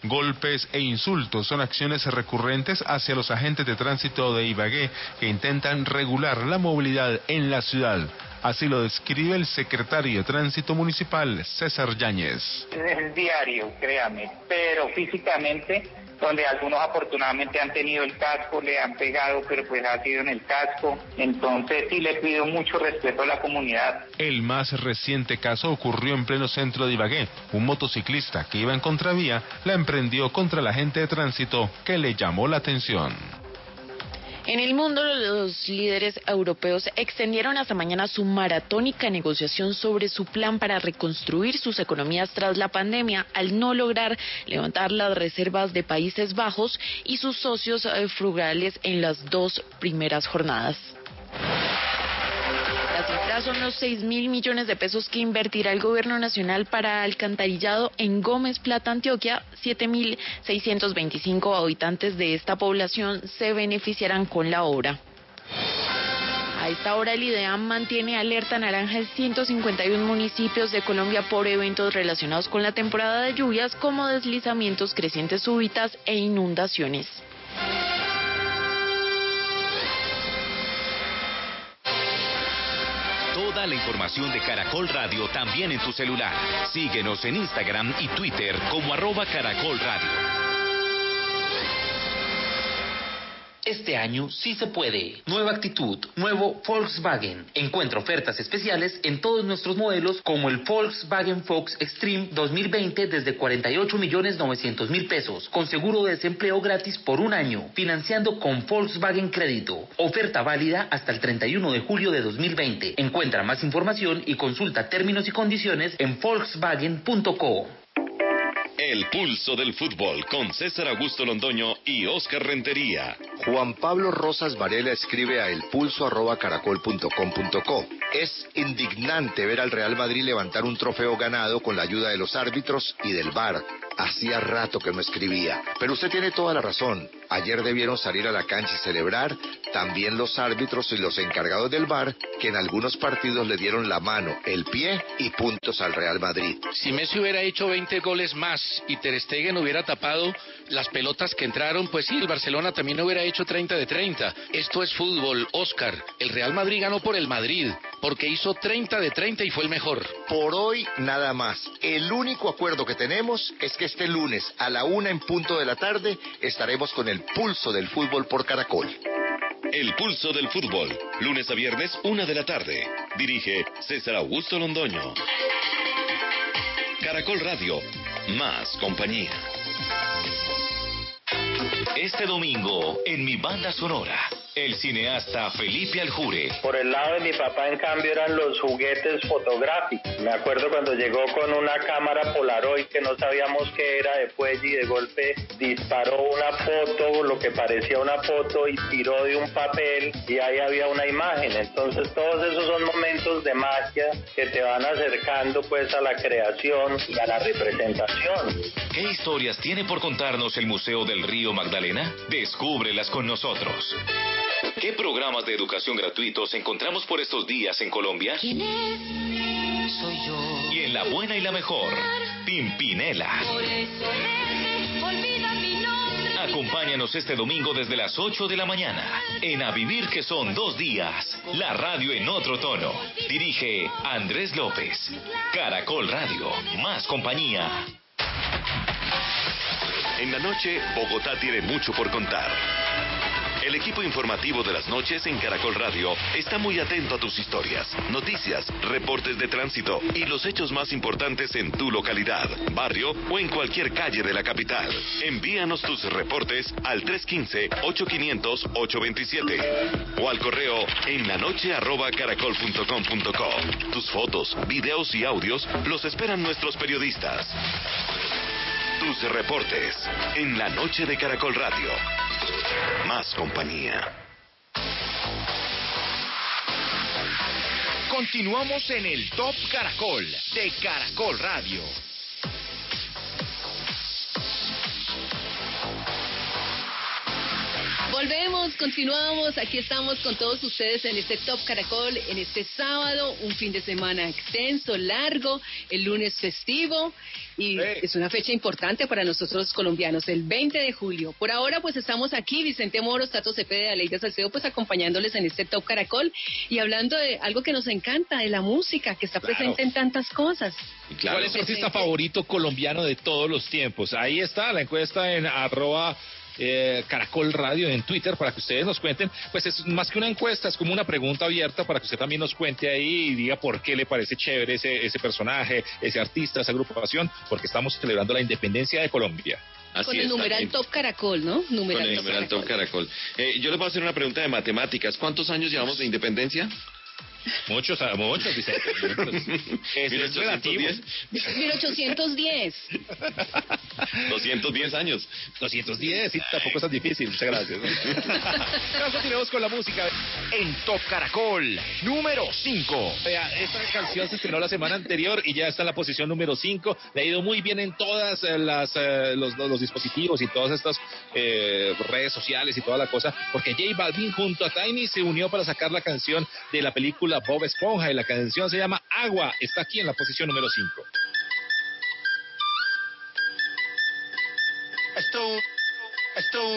Speaker 35: Golpes e insultos son acciones recurrentes hacia los agentes de tránsito de Ibagué que intentan regular la movilidad en la ciudad. Así lo describe el secretario de Tránsito Municipal, César Yáñez.
Speaker 38: Es diario, créame, pero físicamente, donde algunos afortunadamente han tenido el casco, le han pegado, pero pues ha sido en el casco. Entonces sí le pido mucho respeto a la comunidad.
Speaker 35: El más reciente caso ocurrió en pleno centro de Ibagué. Un motociclista que iba en contravía la emprendió contra el agente de tránsito que le llamó la atención.
Speaker 33: En el mundo, los líderes europeos extendieron hasta mañana su maratónica negociación sobre su plan para reconstruir sus economías tras la pandemia, al no lograr levantar las reservas de Países Bajos y sus socios eh, frugales en las dos primeras jornadas. Son los 6 mil millones de pesos que invertirá el gobierno nacional para alcantarillado en Gómez Plata, Antioquia. 7 mil 625 habitantes de esta población se beneficiarán con la obra. A esta hora el IDEAM mantiene alerta naranja en 151 municipios de Colombia por eventos relacionados con la temporada de lluvias como deslizamientos, crecientes súbitas e inundaciones.
Speaker 12: Toda la información de Caracol Radio también en tu celular. Síguenos en Instagram y Twitter como arroba Caracol Radio.
Speaker 34: Este año sí se puede. Nueva actitud, nuevo Volkswagen. Encuentra ofertas especiales en todos nuestros modelos como el Volkswagen Fox Extreme 2020 desde 48 millones 900 mil pesos, con seguro de desempleo gratis por un año, financiando con Volkswagen Crédito. Oferta válida hasta el 31 de julio de 2020. Encuentra más información y consulta términos y condiciones en volkswagen.co.
Speaker 4: El pulso del fútbol con César Augusto Londoño y Oscar Rentería.
Speaker 39: Juan Pablo Rosas Varela escribe a elpulso@caracol.com.co. Es indignante ver al Real Madrid levantar un trofeo ganado con la ayuda de los árbitros y del VAR. Hacía rato que no escribía. Pero usted tiene toda la razón. Ayer debieron salir a la cancha y celebrar también los árbitros y los encargados del VAR que en algunos partidos le dieron la mano, el pie y puntos al Real Madrid.
Speaker 40: Si Messi hubiera hecho 20 goles más y Ter Stegen hubiera tapado las pelotas que entraron, pues sí, el Barcelona también hubiera hecho 30 de 30. Esto es fútbol, Oscar. El Real Madrid ganó por el Madrid, porque hizo 30 de 30 y fue el mejor.
Speaker 39: Por hoy nada más. El único acuerdo que tenemos es que este lunes a la una en punto de la tarde estaremos con el pulso del fútbol por Caracol.
Speaker 4: El pulso del fútbol, lunes a viernes, una de la tarde. Dirige César Augusto Londoño. Caracol Radio, más compañía.
Speaker 12: Este domingo, en mi banda sonora, el cineasta Felipe Aljure.
Speaker 21: Por el lado de mi papá, en cambio, eran los juguetes fotográficos. Me acuerdo cuando llegó con una cámara Polaroid que no sabíamos qué era de fuelle y de golpe disparó una foto, lo que parecía una foto, y tiró de un papel y ahí había una imagen. Entonces todos esos son momentos de magia que te van acercando pues a la creación y a la representación.
Speaker 12: ¿Qué historias tiene por contarnos el Museo del Río Magdalena? Descúbrelas con nosotros. ¿Qué programas de educación gratuitos encontramos por estos días en Colombia?
Speaker 11: ¿Quién es? Soy yo.
Speaker 12: Y en la buena y la mejor, Pimpinela.
Speaker 11: Por eso vete, olvida mi nombre.
Speaker 12: Acompáñanos este domingo desde las 8 de la mañana en A Vivir que son dos días. La radio en otro tono. Dirige Andrés López. Caracol Radio. Más compañía.
Speaker 4: En la noche, Bogotá tiene mucho por contar. El equipo informativo de las noches en Caracol Radio está muy atento a tus historias, noticias, reportes de tránsito y los hechos más importantes en tu localidad, barrio o en cualquier calle de la capital. Envíanos tus reportes al 315-800-827 o al correo en la noche arroba caracol.com.co. Tus fotos, videos y audios los esperan nuestros periodistas. Tus reportes en la noche de Caracol Radio. Más compañía.
Speaker 1: Continuamos en el Top Caracol de Caracol Radio.
Speaker 3: Volvemos, continuamos, aquí estamos con todos ustedes en este Top Caracol, en este sábado, un fin de semana extenso, largo, el lunes festivo y es una fecha importante para nosotros los colombianos, el 20 de julio. Por ahora pues estamos aquí, Vicente Moros, Tato Cepede, Aleida Salcedo, pues acompañándoles en este Top Caracol y hablando de algo que nos encanta, de la música, que está presente en tantas cosas.
Speaker 2: ¿Cuál es su artista favorito colombiano de todos los tiempos? Ahí está la encuesta en arroba eh, Caracol Radio en Twitter para que ustedes nos cuenten. Pues es más que una encuesta, es como una pregunta abierta para que usted también nos cuente ahí y diga por qué le parece chévere ese, ese personaje, ese artista, esa agrupación, porque estamos celebrando la independencia de Colombia.
Speaker 3: Con el numeral Top Caracol, ¿no? Numeral
Speaker 4: Con el
Speaker 3: Top
Speaker 4: numeral Top Caracol. Eh, yo les voy a hacer una pregunta de matemáticas. ¿Cuántos años llevamos de independencia?
Speaker 2: Muchos, ah, muchos, dice. Es, es relativo.
Speaker 3: 1810.
Speaker 4: 210 años.
Speaker 2: 210, sí, tampoco es tan difícil. Muchas gracias. Ahora continuemos con la música.
Speaker 1: En Top Caracol, número 5.
Speaker 2: Vea, esta canción se estrenó la semana anterior y ya está en la posición número 5. Le ha ido muy bien en todas eh, las eh, los, los dispositivos y todas estas eh, redes sociales y toda la cosa, porque J Balvin junto a Tiny se unió para sacar la canción de la película Bob Esponja y la canción se llama Agua. Está aquí en la posición número 5.
Speaker 41: Esto, esto,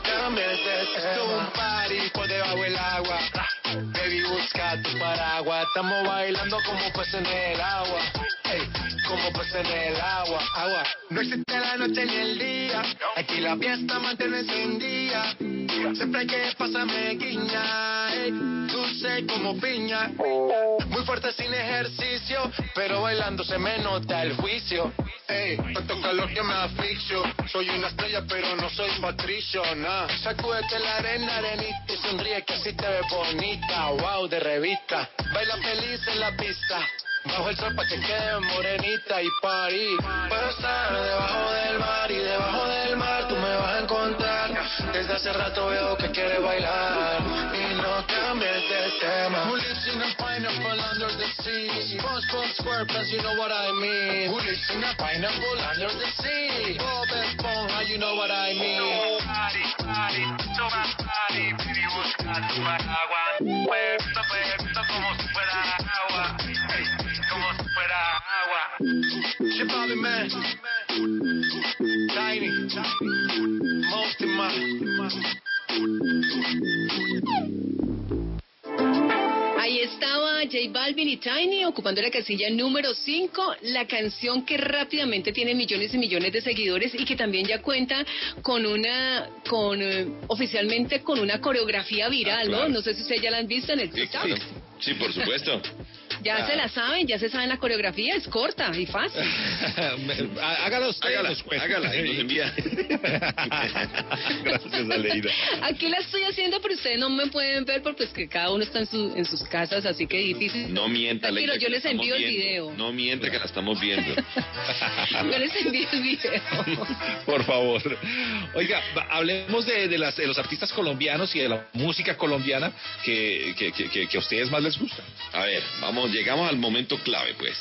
Speaker 41: cambies de tema. Esto es un party por debajo del agua. Baby, busca tu paraguas. Estamos bailando como peces en el agua. Ey, como peces en el agua. Agua. No existe la noche ni el día. Aquí la fiesta mantiene encendida. Siempre que pasa me guiña. ey, dulce como piña. Muy fuerte sin ejercicio. Pero bailando se me nota el juicio. Ey, tanto calor que me asfixio. Soy una estrella, pero no soy patricio, nah. Sacúdete la arena, arenita que así te ves bonita. Wow, de revista. Baila feliz en la pista. Bajo el sol pa' que quede morenita y party. Puedo estar debajo del mar y debajo del mar tú me vas a encontrar. Desde hace rato veo que quieres bailar cambies de tema. Who in a pineapple under the sea? SpongeBob SquarePants, you know what I mean. Who lives in a pineapple under the sea? Bob Esponja, you know what I mean. Party, party, toma party, baby, busca tu paraguas. Puesto, puesto como si fuera agua. Hey, como si fuera agua. Bobby, man. Tiny. Most in
Speaker 3: Ahí estaba J Balvin y Tiny ocupando la casilla número 5, la canción que rápidamente tiene millones y millones de seguidores y que también ya cuenta con una, con eh, oficialmente con una coreografía viral,
Speaker 4: claro.
Speaker 3: ¿no? No sé si ustedes ya la han visto en el TikTok.
Speaker 4: Sí, sí, por supuesto.
Speaker 3: Ya se la saben, ya se saben la coreografía, es corta y fácil.
Speaker 2: Hágala usted.
Speaker 4: Hágala, hágala y nos envía.
Speaker 2: Gracias, Aleida.
Speaker 3: Aquí la estoy haciendo, pero ustedes no me pueden ver porque es que cada uno está en, su, en sus casas, así que difícil.
Speaker 4: No mienta,
Speaker 3: Tranquilo,
Speaker 4: Leida,
Speaker 3: yo les envío el
Speaker 4: viendo.
Speaker 3: video.
Speaker 4: No mienta que la estamos viendo.
Speaker 3: Yo les envío el video.
Speaker 2: Por favor. Oiga, hablemos de, de las, de los artistas colombianos y de la música colombiana que, que, que, que- que a ustedes más les gusta.
Speaker 4: A ver, vamos, llegamos al momento clave, pues.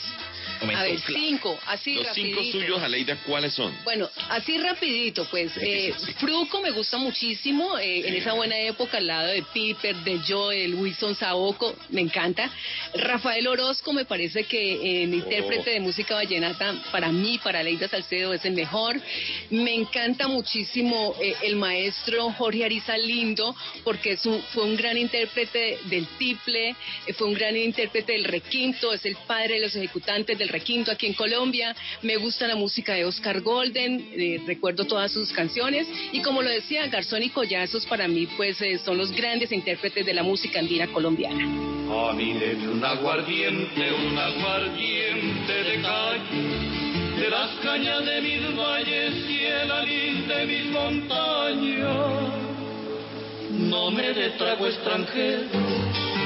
Speaker 11: A ver, cinco, así
Speaker 4: Los
Speaker 11: rapidito.
Speaker 4: cinco suyos, Aleida, ¿cuáles son?
Speaker 11: Bueno, así rapidito, pues, eh, Fruco me gusta muchísimo, eh, en esa buena época al lado de Piper, de Joel, Wilson Saoco, me encanta. Rafael Orozco me parece que en intérprete de música vallenata, para mí, para Leida Salcedo, es el mejor. Me encanta muchísimo eh, el maestro Jorge Ariza Lindo, porque es un, fue un gran intérprete del tiple, eh, fue un gran intérprete del requinto, es el padre de los ejecutantes del requinto aquí en Colombia. Me gusta la música de Oscar Golden, eh, recuerdo todas sus canciones. Y como lo decía, Garzón y Collazos para mí pues eh, son los grandes intérpretes de la música andina colombiana.
Speaker 42: A mí un aguardiente, un aguardiente de calle, de las cañas de mis valles y el anís de mis montañas. No me dé trago extranjero,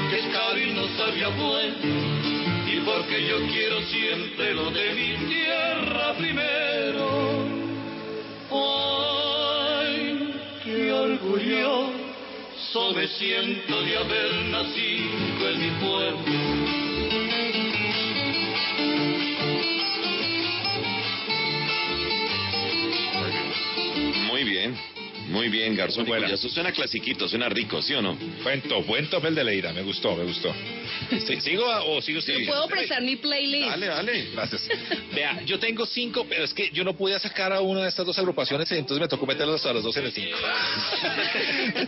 Speaker 42: que es caro y no sabía bueno, y porque yo quiero siempre lo de mi tierra primero. Ay, qué orgulloso me siento de haber nacido en mi pueblo.
Speaker 4: Muy bien, muy bien, Garzón. y Eso suena clasiquito, suena rico, ¿sí o no?
Speaker 2: Buen top, buen top el de Leira, me gustó, me gustó. Sí, ¿Sigo o sigo usted?
Speaker 11: ¿Puedo prestar mi playlist?
Speaker 4: Dale, dale.
Speaker 2: Gracias. Vea, yo tengo cinco, pero es que yo no pude sacar a una de estas dos agrupaciones, entonces me tocó meterlos a los dos en el cinco.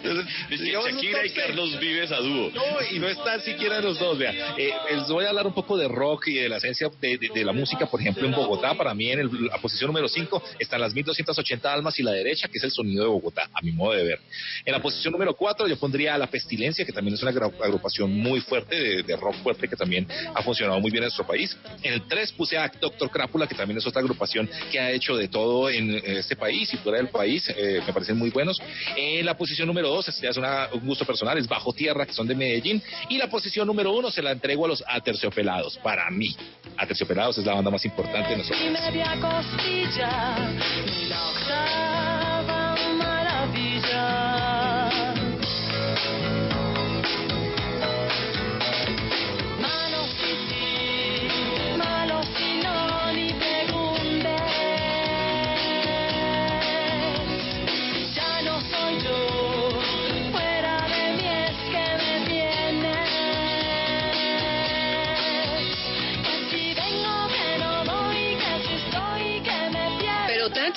Speaker 2: Un
Speaker 4: Shakira y. Carlos Vives a dúo.
Speaker 2: No, y no están siquiera los dos, vea. Eh, les voy a hablar un poco de rock y de la esencia de, de- de la música, por ejemplo, en Bogotá. Para mí, en el- la posición número 5 están las 1280 almas y la derecha, que es el sonido de Bogotá, a mi modo de ver. En la posición número 4 yo pondría a La Pestilencia, que también es una agrupación muy fuerte, de, rock fuerte, que también ha funcionado muy bien en nuestro país. En el 3 puse a Doctor Crápula, que también es otra agrupación que ha hecho de todo en este país y fuera del país. eh, me parecen muy buenos. En la posición número 2, este es un gusto personal, es Bajo Tierra, que son de Medellín. Y la posición número 1 se la entrego a los Aterciopelados, para mí. Aterciopelados es la banda más importante de
Speaker 43: Y
Speaker 2: país.
Speaker 43: media costilla la octava
Speaker 11: 地下。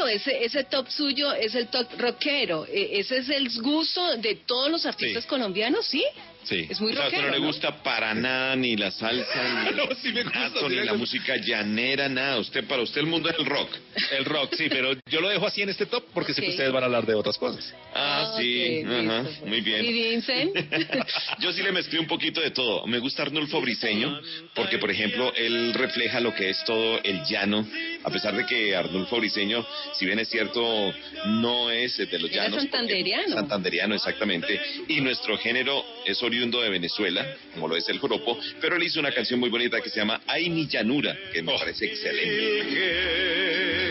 Speaker 11: Ese, ese top suyo es el top rockero. Eh, ese es el gusto de todos los artistas
Speaker 4: Sí.
Speaker 11: colombianos, ¿sí?
Speaker 2: Sí.
Speaker 11: Es muy
Speaker 4: O sea,
Speaker 11: rockero.
Speaker 4: no le gusta para nada ni la salsa, ni
Speaker 2: No,
Speaker 4: el
Speaker 2: sí gusta,
Speaker 4: ni la música llanera, nada. Usted, para usted el mundo es el rock.
Speaker 2: El rock, sí, pero yo lo dejo así en este top porque sé que ustedes van a hablar de otras cosas.
Speaker 4: Ah,
Speaker 11: Ah,
Speaker 4: sí, ajá,
Speaker 11: listo.
Speaker 4: muy bien.
Speaker 11: ¿Y Vincent?
Speaker 4: Yo sí le mezclé un poquito de todo. Me gusta Arnulfo Briseño, porque, por ejemplo, él refleja lo que es todo el llano. A pesar de que Arnulfo Briseño, si bien es cierto, no es de los
Speaker 11: Era
Speaker 4: llanos.
Speaker 11: santanderiano.
Speaker 4: Santanderiano, exactamente. Y nuestro género es oriundo de Venezuela, como lo es el joropo, pero él hizo una canción muy bonita que se llama Ay mi llanura, que
Speaker 2: Oh.
Speaker 4: me parece excelente.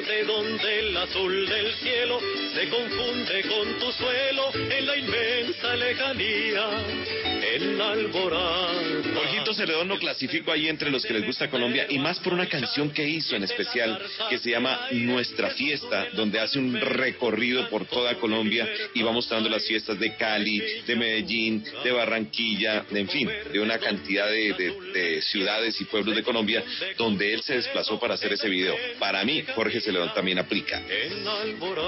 Speaker 42: Verde donde el azul del cielo se confunde con tu suelo en la inmensa lejanía, en alborada.
Speaker 4: Jorgito Celedón lo clasifico ahí entre los que les gusta Colombia y más por una canción que hizo en especial que se llama Nuestra Fiesta, donde hace un recorrido por toda Colombia y va mostrando las fiestas de Cali, de Medellín, de Barranquilla, de, en fin, de una cantidad de, de- de ciudades y pueblos de Colombia donde él se desplazó para hacer ese video. Para mí, Jorge Celedón también aplica.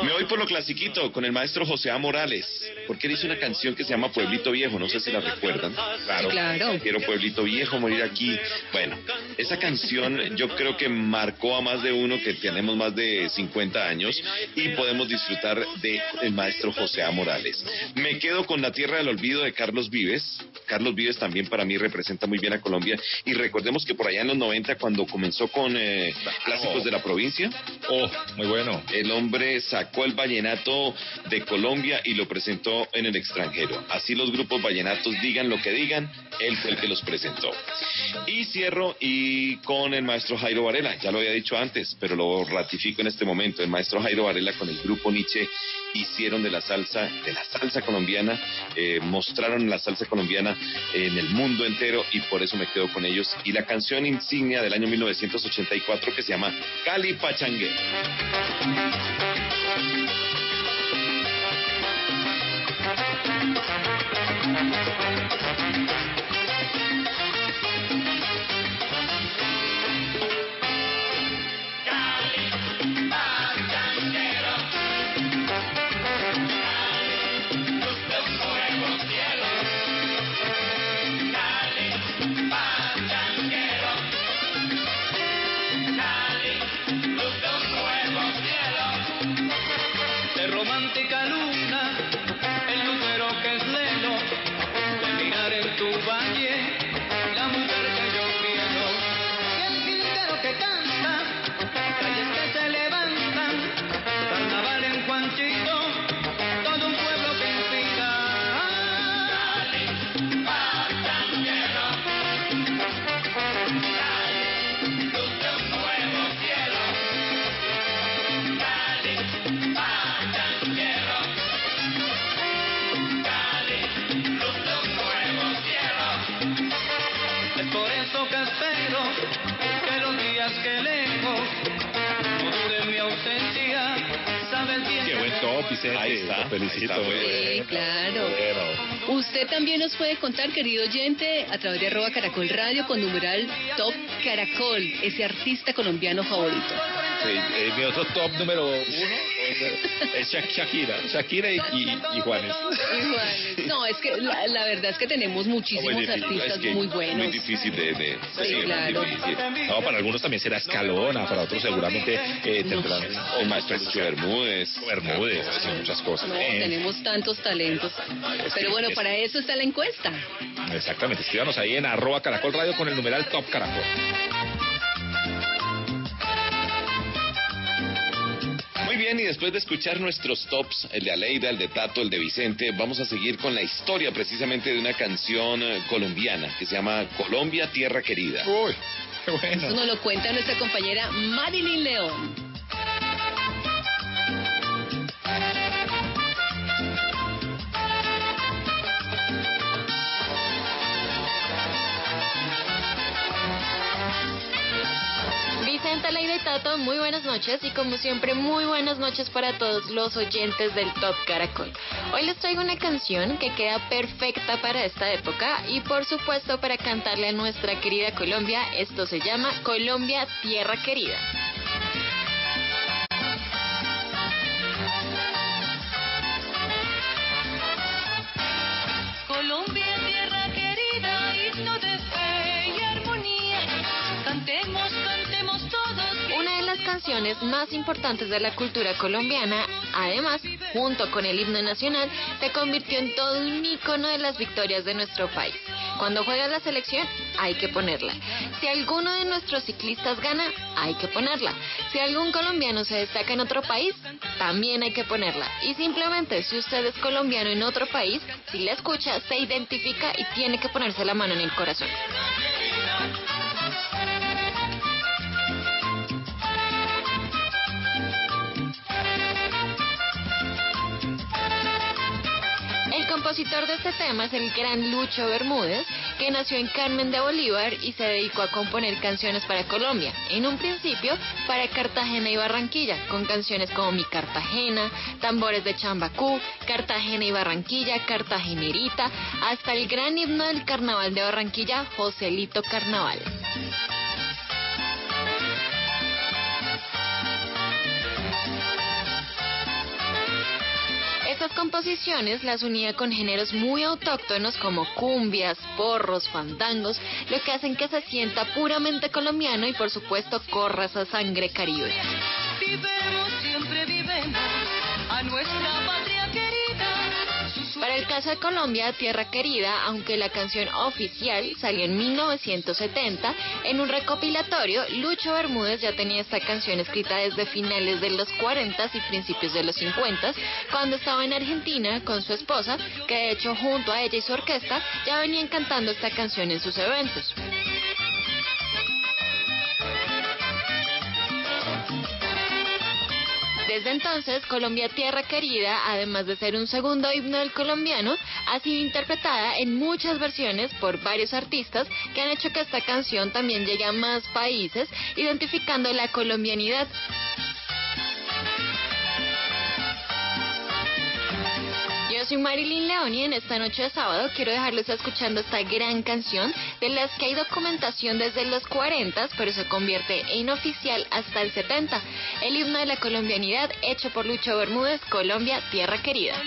Speaker 4: Me voy por lo clasiquito con el maestro José A. Morales, porque él hizo una canción que se llama Pueblito Viejo, no sé si la Claro,
Speaker 11: claro.
Speaker 4: Quiero Pueblito Viejo, morir aquí. Bueno, esa canción yo creo que marcó a más de uno que tenemos más de 50 años y podemos disfrutar de el maestro José A. Morales. Me quedo con La Tierra del Olvido de Carlos Vives. Carlos Vives también para mí representa muy bien a Colombia. Y recordemos que por allá en los 90, cuando comenzó con eh, Clásicos de la Provincia,
Speaker 2: oh, muy bueno.
Speaker 4: El hombre sacó el vallenato de Colombia y lo presentó en el extranjero. Así los grupos vallenatos digan lo que digan, él fue el que los presentó. Y cierro y con el maestro Jairo Varela, ya lo había dicho antes, pero lo ratifico en este momento. El maestro Jairo Varela con el grupo Nietzsche hicieron de la salsa, de la salsa colombiana, eh, mostraron la salsa colombiana en el mundo entero y por eso me quedo con ellos. Y la canción insignia del año 1984 que se llama Cali Pachangue.
Speaker 2: Vicente.
Speaker 4: Ahí está,
Speaker 2: felicito.
Speaker 4: ahí está.
Speaker 3: Sí, claro.
Speaker 2: Bueno.
Speaker 3: Usted también nos puede contar, querido oyente, a través de arroba caracol radio con numeral top caracol, ese artista colombiano favorito.
Speaker 2: Sí, eh, mi otro top número uno es Shak- Shakira. Shakira y, y, y Juanes.
Speaker 3: Igual. No, es que la, la verdad es que tenemos muchísimos
Speaker 4: Muy difícil,
Speaker 3: artistas
Speaker 4: es que
Speaker 3: muy
Speaker 4: Muy
Speaker 3: buenos.
Speaker 4: difícil de... de
Speaker 3: Sí,
Speaker 4: muy
Speaker 3: claro.
Speaker 4: difícil.
Speaker 2: No, para algunos también será Escalona, para otros seguramente eh, tendrán
Speaker 4: O Maestro Bermúdez.
Speaker 2: Bermúdez, sí, muchas cosas.
Speaker 3: No,
Speaker 2: Eh,
Speaker 3: tenemos tantos talentos. Pero bueno,
Speaker 2: es-
Speaker 3: para eso está la encuesta.
Speaker 2: Exactamente, escríbanos ahí en arroba caracol radio con el numeral top caracol.
Speaker 4: Bien, y después de escuchar nuestros tops, el de Aleida, el de Tato, el de Vicente, vamos a seguir con la historia precisamente de una canción eh, colombiana que se llama Colombia, Tierra Querida.
Speaker 2: Uy, qué
Speaker 3: Eso nos lo cuenta nuestra compañera Marilyn León.
Speaker 44: Vicente, Leida y Tato, muy buenas noches y como siempre muy buenas noches para todos los oyentes del Top Caracol. Hoy les traigo una canción que queda perfecta para esta época y por supuesto para cantarle a nuestra querida Colombia. Esto se llama Colombia Tierra Querida. Canciones más importantes de la cultura colombiana, además, junto con el himno nacional, se convirtió en todo un ícono de las victorias de nuestro país. Cuando juega la selección, hay que ponerla. Si alguno de nuestros ciclistas gana, hay que ponerla. Si algún colombiano se destaca en otro país, también hay que ponerla. Y simplemente, si usted es colombiano en otro país, si la escucha, se identifica y tiene que ponerse la mano en el corazón. Compositor de este tema es el gran Lucho Bermúdez, que nació en Carmen de Bolívar y se dedicó a componer canciones para Colombia. En un principio, para Cartagena y Barranquilla, con canciones como Mi Cartagena, Tambores de Chambacú, Cartagena y Barranquilla, Cartagenerita, hasta el gran himno del Carnaval de Barranquilla, Joselito Carnaval. Composiciones las unía con géneros muy autóctonos como cumbias, porros, fandangos, lo que hacen que se sienta puramente colombiano y por supuesto corra esa sangre caribe. Para el caso de Colombia, Tierra Querida, aunque la canción oficial salió en 1970, en un recopilatorio, Lucho Bermúdez ya tenía esta canción escrita desde finales de los 40 y principios de los 50, cuando estaba en Argentina con su esposa, que de hecho junto a ella y su orquesta ya venían cantando esta canción en sus eventos. Desde entonces, Colombia Tierra Querida, además de ser un segundo himno del colombiano, ha sido interpretada en muchas versiones por varios artistas que han hecho que esta canción también llegue a más países, identificando la colombianidad. Soy Marilyn León y en esta noche de sábado quiero dejarles escuchando esta gran canción de las que hay documentación desde los 40, pero se convierte en oficial hasta el 70. El himno de la colombianidad hecho por Lucho Bermúdez, Colombia, Tierra Querida.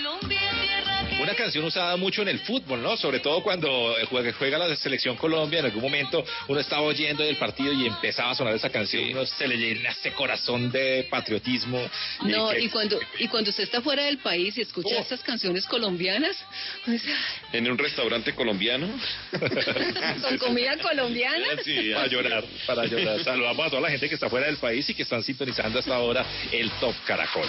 Speaker 2: Una canción usada mucho en el fútbol, ¿no? Sobre todo cuando juega, juega la selección Colombia, en algún momento uno estaba oyendo el partido y empezaba a sonar esa canción, uno se le llena ese corazón de patriotismo.
Speaker 3: No,
Speaker 2: que-
Speaker 3: y cuando y cuando usted está fuera del país y escucha estas canciones colombianas, pues,
Speaker 4: En un restaurante colombiano.
Speaker 3: con comida colombiana.
Speaker 2: Sí, para llorar, para llorar. Saludamos a toda la gente que está fuera del país y que están sintonizando hasta ahora el Top Caracol.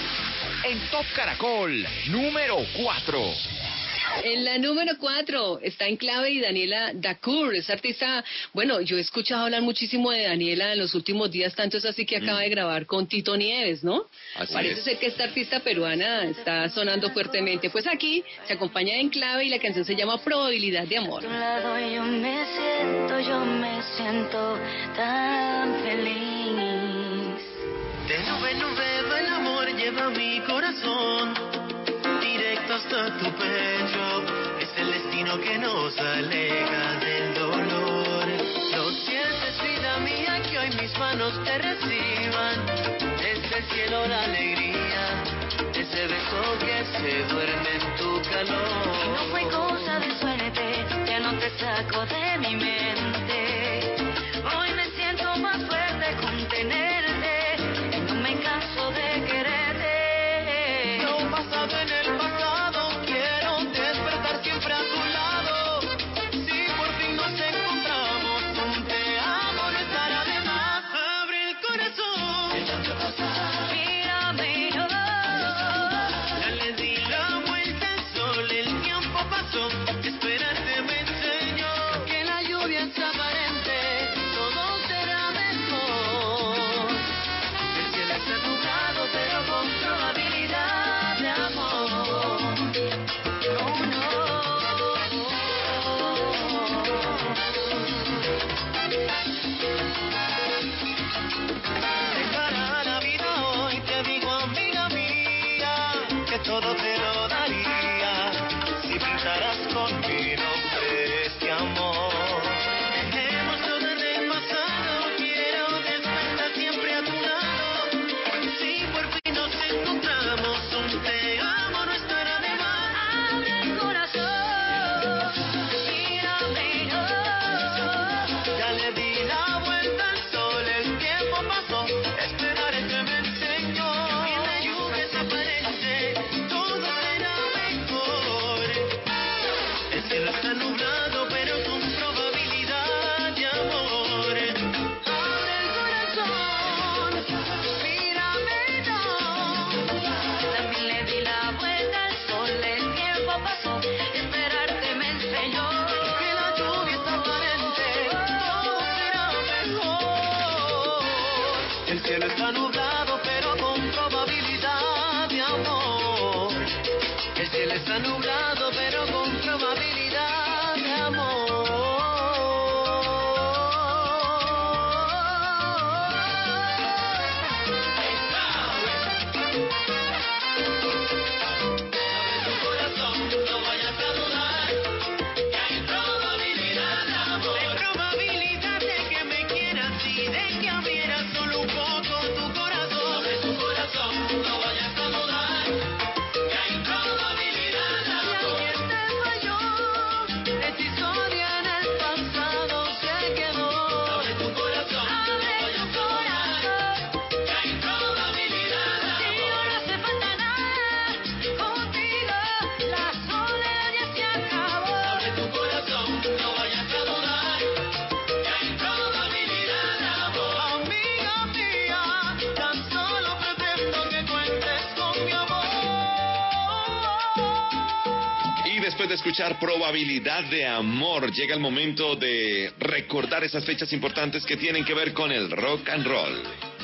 Speaker 1: En Top Caracol, número 4.
Speaker 3: En la número cuatro está en clave y Daniela Dacour, es artista, bueno, yo he escuchado hablar muchísimo de Daniela en los últimos días, tanto es así que acaba de grabar con Tito Nieves, ¿no?
Speaker 4: Así
Speaker 3: Parece
Speaker 4: es.
Speaker 3: ser que esta artista peruana está sonando fuertemente. Pues aquí se acompaña en clave y la canción se llama Probabilidad de Amor.
Speaker 44: tu lado yo me siento, yo me siento tan feliz.
Speaker 11: De nube en nube va el amor, lleva mi corazón directo hasta tu pecho. Es el destino que nos aleja del dolor. Lo sientes, vida mía, que hoy mis manos te reciban. Desde el cielo la alegría, ese beso que se duerme en tu calor.
Speaker 44: No fue cosa de suerte, ya no te saco de mi mente.
Speaker 11: Probabilidad de Amor.
Speaker 4: Llega el momento de recordar esas fechas importantes que tienen que ver con el rock and roll.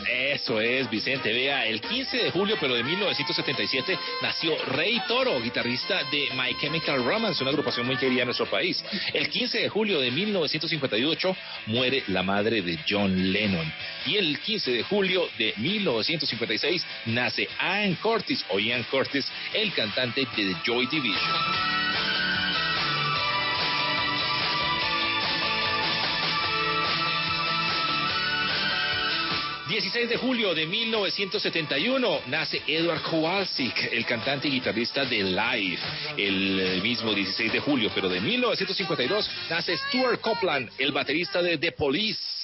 Speaker 2: Eso es, Vicente. Vea, el 15 de julio, pero de 1977, nació Rey Toro, guitarrista de My Chemical Romance, una agrupación muy querida en nuestro país. El 15 de julio de 1958 muere la madre de John Lennon. Y el 15 de julio de 1956 nace Ian Curtis, o Ian Curtis, el cantante de The Joy Division. 16 de julio de 1971 nace Edward Kowalczyk, el cantante y guitarrista de Live. El mismo 16 de julio, pero de 1952, nace Stuart Copeland, el baterista de The Police.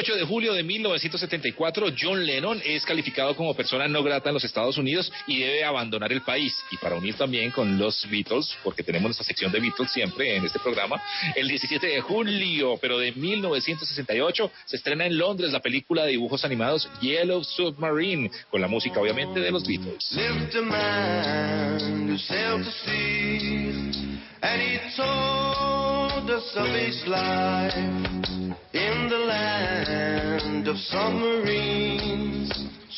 Speaker 2: 8 de julio de 1974, John Lennon es calificado como persona no grata en los Estados Unidos y debe abandonar el país. Y para unir también con los Beatles, porque tenemos nuestra sección de Beatles siempre en este programa, el 17 de julio, pero de 1968, se estrena en Londres la película de dibujos animados Yellow Submarine, con la música obviamente de los Beatles. And he told us of his life in the land of submarines.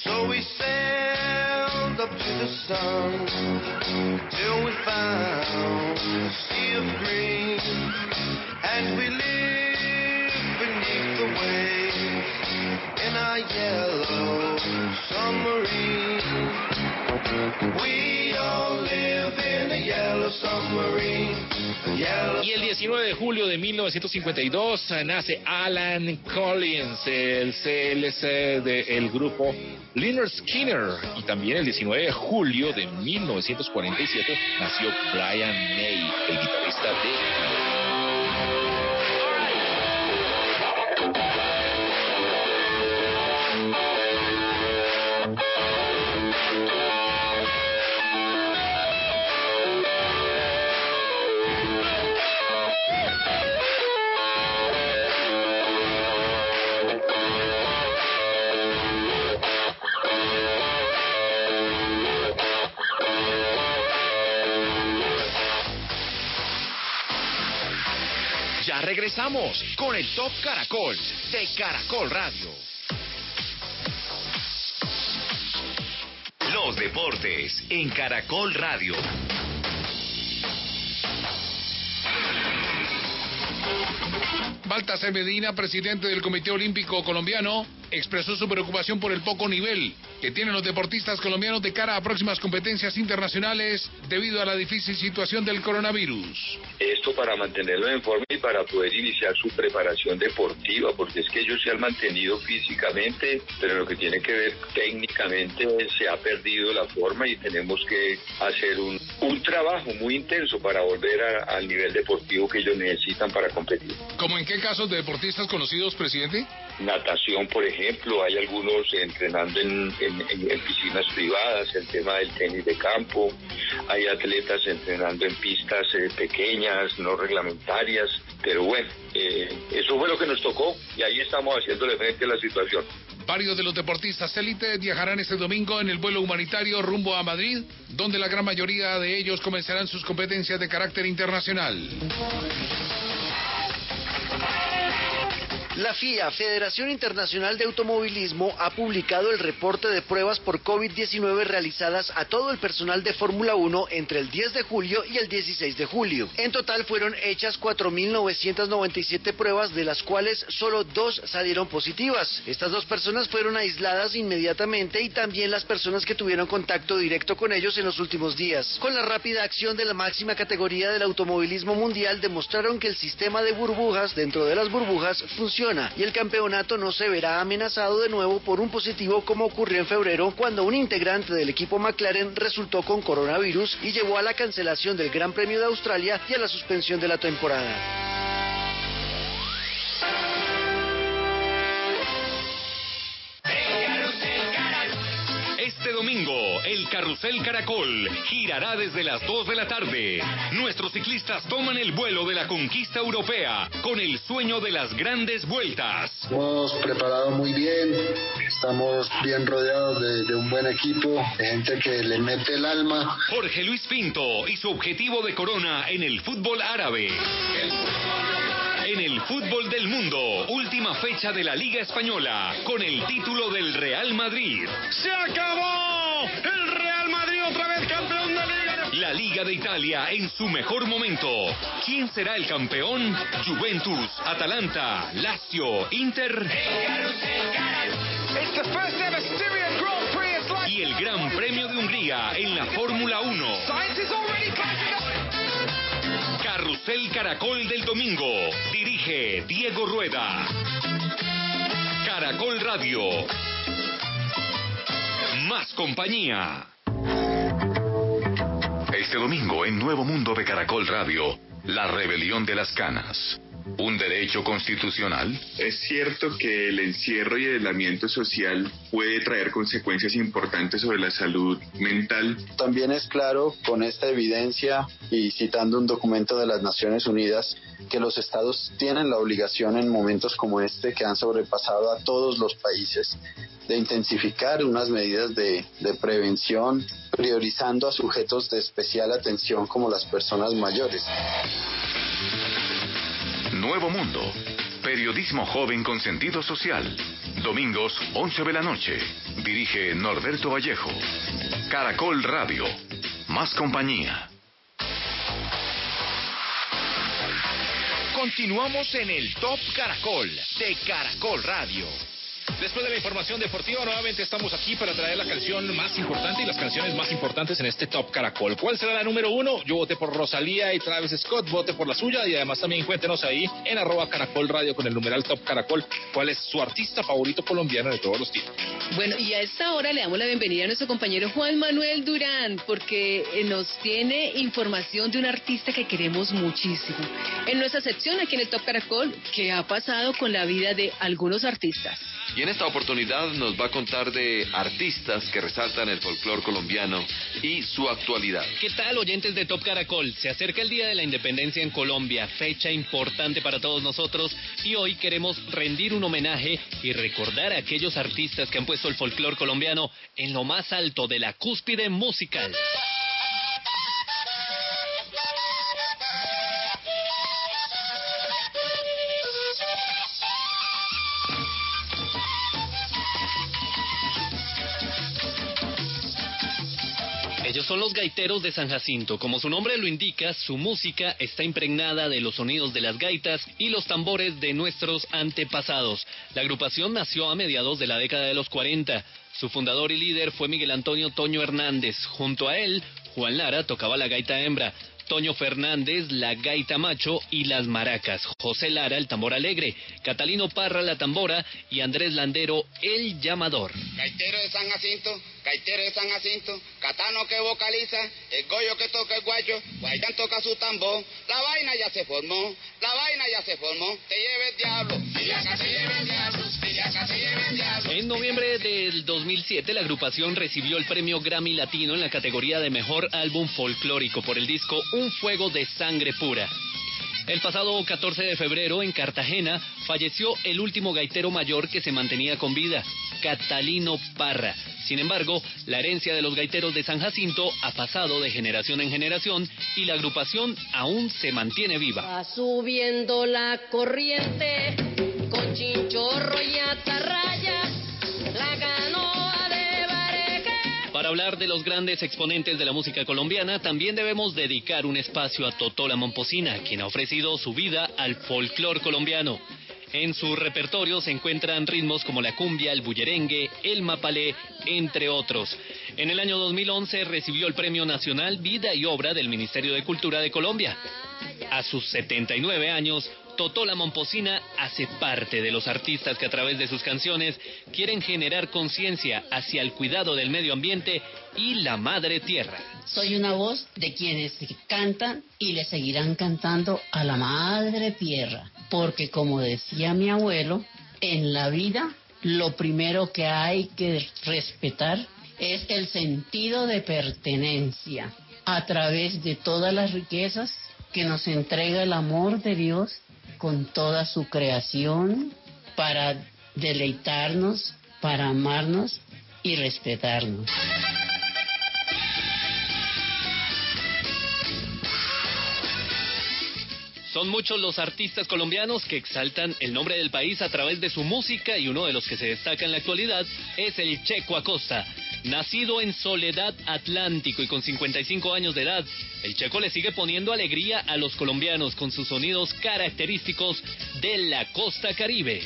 Speaker 2: So we sailed up to the sun till we found a sea of green, and we lived beneath the waves in our yellow submarine. Y el 19 de julio de 1952 nace Alan Collins, el CLC del grupo Leonard Skinner. Y también el 19 de julio de 1947 nació Brian May, el guitarrista de regresamos con el Top Caracol de Caracol Radio. Los deportes en Caracol Radio.
Speaker 45: Baltasar Medina, presidente del Comité Olímpico Colombiano, expresó su preocupación por el poco nivel que tienen los deportistas colombianos de cara a próximas competencias internacionales debido a la difícil situación del coronavirus.
Speaker 46: Esto para mantenerlo en forma para poder iniciar su preparación deportiva, porque es que ellos se han mantenido físicamente, pero lo que tiene que ver técnicamente se ha perdido la forma y tenemos que hacer un, un trabajo muy intenso para volver al nivel deportivo que ellos necesitan para competir.
Speaker 45: ¿Cómo en qué casos de deportistas conocidos, presidente?
Speaker 46: Natación, por ejemplo, hay algunos entrenando en, piscinas privadas, el tema del tenis de campo, hay atletas entrenando en pistas eh, pequeñas, no reglamentarias, pero bueno, eh, eso fue lo que nos tocó y ahí estamos haciéndole frente a la situación.
Speaker 45: Varios de los deportistas élite viajarán este domingo en el vuelo humanitario rumbo a Madrid, donde la gran mayoría de ellos comenzarán sus competencias de carácter internacional.
Speaker 47: La FIA, Federación Internacional de Automovilismo, ha publicado el reporte de pruebas por COVID-19 realizadas a todo el personal de Fórmula 1 entre el 10 de julio y el 16 de julio. En total fueron hechas 4.997 pruebas, de las cuales solo dos salieron positivas. Estas dos personas fueron aisladas inmediatamente y también las personas que tuvieron contacto directo con ellos en los últimos días. Con la rápida acción de la máxima categoría del automovilismo mundial demostraron que el sistema de burbujas dentro de las burbujas funciona y el campeonato no se verá amenazado de nuevo por un positivo como ocurrió en febrero cuando un integrante del equipo McLaren resultó con coronavirus y llevó a la cancelación del Gran Premio de Australia y a la suspensión de la temporada.
Speaker 12: Domingo, el
Speaker 48: Carrusel Caracol girará desde las 2 de la tarde. Nuestros ciclistas toman el vuelo de la conquista europea con el sueño de las grandes vueltas.
Speaker 49: Hemos preparado muy bien, estamos bien rodeados de, de un buen equipo, de gente que le mete el alma.
Speaker 48: Jorge Luis Pinto y su objetivo de corona en el fútbol árabe. En el fútbol del mundo, última fecha de la Liga Española, con el título del Real Madrid.
Speaker 27: ¡Se acabó! ¡El Real Madrid otra vez campeón de Liga!
Speaker 48: La Liga de Italia en su mejor momento. ¿Quién será el campeón? Juventus, Atalanta, Lazio, Inter.
Speaker 27: It's the first ever Styrian Grand Prix. It's like
Speaker 48: Y el Gran Premio de Hungría en la Fórmula 1. Carrusel Caracol del Domingo. Dirige Diego Rueda. Caracol Radio. Más compañía.
Speaker 12: Este domingo en Nuevo Mundo de Caracol Radio, la rebelión de las canas. ¿Un derecho constitucional?
Speaker 50: Es cierto que el encierro y el aislamiento social puede traer consecuencias importantes sobre la salud mental.
Speaker 49: También es claro, con esta evidencia y citando un documento de las Naciones Unidas, que los estados tienen la obligación en momentos como este, que han sobrepasado a todos los países, de intensificar unas medidas de, de prevención, priorizando a sujetos de especial atención como las personas mayores.
Speaker 12: Nuevo Mundo. Periodismo joven con sentido social. Domingos, 11 de la noche. Dirige Norberto Vallejo. Caracol Radio. Más compañía.
Speaker 1: Continuamos en el Top Caracol de Caracol Radio.
Speaker 2: Después de la información deportiva, nuevamente estamos aquí para traer la canción más importante y las canciones más importantes en este Top Caracol. ¿Cuál será la número uno? Yo voté por Rosalía y Travis Scott, vote por la suya y además también cuéntenos ahí en arroba Caracol Radio con el numeral Top Caracol cuál es su artista favorito colombiano de todos los tiempos.
Speaker 3: Bueno, y a esta hora le damos la bienvenida a nuestro compañero Juan Manuel Durán, porque eh, nos tiene información de un artista que queremos muchísimo. En nuestra sección aquí en el Top Caracol, ¿qué ha pasado con la vida de algunos artistas?
Speaker 4: Y en esta oportunidad nos va a contar de artistas que resaltan el folclore colombiano y su actualidad.
Speaker 51: ¿Qué tal, oyentes de Top Caracol? Se acerca el Día de la Independencia en Colombia, fecha importante para todos nosotros, y hoy queremos rendir un homenaje y recordar a aquellos artistas que han puesto el folclore colombiano en lo más alto de la cúspide musical. Ellos son los gaiteros de San Jacinto. Como su nombre lo indica, su música está impregnada de los sonidos de las gaitas y los tambores de nuestros antepasados. La agrupación nació a mediados de la década de los 40. Su fundador y líder fue Miguel Antonio Toño Hernández. Junto a él, Juan Lara tocaba la gaita hembra. Toño Fernández, la gaita macho y las maracas, José Lara, el tambor alegre, Catalino Parra, la tambora y Andrés Landero, el llamador.
Speaker 52: Gaitero de San Jacinto, gaitero de San Jacinto, Catano que vocaliza, el Goyo que toca el guayo, Guaidán toca su tambor, la vaina ya se formó, la vaina ya se formó, te lleve el diablo, Villaca te lleve el diablo, Villaca te lleve el diablo.
Speaker 51: En noviembre del 2007, la agrupación recibió el premio Grammy Latino en la categoría de Mejor Álbum Folclórico por el disco Un Fuego de Sangre Pura. El pasado 14 de febrero, en Cartagena, falleció el último gaitero mayor que se mantenía con vida, Catalino Parra. Sin embargo, la herencia de los gaiteros de San Jacinto ha pasado de generación en generación y la agrupación aún se mantiene viva.
Speaker 9: Va subiendo la corriente con chinchorro
Speaker 51: hablar de los grandes exponentes de la música colombiana, también debemos dedicar un espacio a Totola Momposina, quien ha ofrecido su vida al folclor colombiano. En su repertorio se encuentran ritmos como la cumbia, el bullerengue, el mapalé, entre otros. En el año 2011 recibió el Premio Nacional Vida y Obra del Ministerio de Cultura de Colombia. A sus 79 años, Totola Momposina hace parte de los artistas que a través de sus canciones quieren generar conciencia hacia el cuidado del medio ambiente y la madre tierra.
Speaker 53: Soy una voz de quienes cantan y le seguirán cantando a la madre tierra, porque como decía mi abuelo, en la vida lo primero que hay que respetar es el sentido de pertenencia a través de todas las riquezas que nos entrega el amor de Dios con toda su creación para deleitarnos, para amarnos y respetarnos.
Speaker 51: Son muchos los artistas colombianos que exaltan el nombre del país a través de su música y uno de los que se destaca en la actualidad es el Checo Acosta. Nacido en Soledad Atlántico y con 55 años de edad, el Checo le sigue poniendo alegría a los colombianos con sus sonidos característicos de la costa caribe.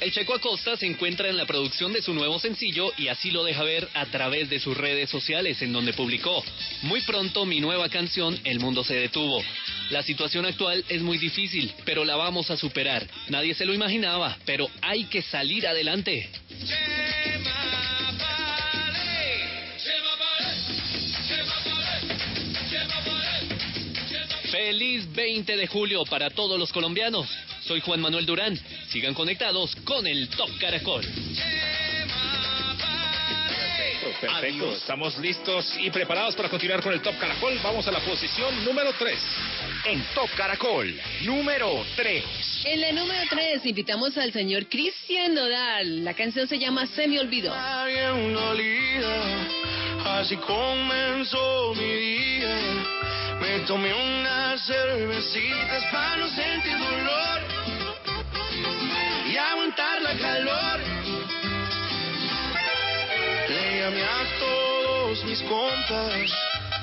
Speaker 51: El Checo Acosta se encuentra en la producción de su nuevo sencillo y así lo deja ver a través de sus redes sociales en donde publicó, muy pronto mi nueva canción El mundo se detuvo. La situación actual es muy difícil, pero la vamos a superar. Nadie se lo imaginaba, pero hay que salir adelante. Feliz 20 de julio para todos los colombianos. Soy Juan Manuel Durán. Sigan conectados con el Top Caracol.
Speaker 2: Perfecto, estamos listos y preparados para continuar con el Top Caracol. Vamos a la posición número 3.
Speaker 1: En Top Caracol, número 3.
Speaker 3: En la número 3 invitamos al señor Cristian Nodal. La canción se llama Se me olvidó.
Speaker 54: así comenzó mi día. Me tomé unas cervecitas para no sentir dolor y aguantar la calor. Le llamé a todos mis compas,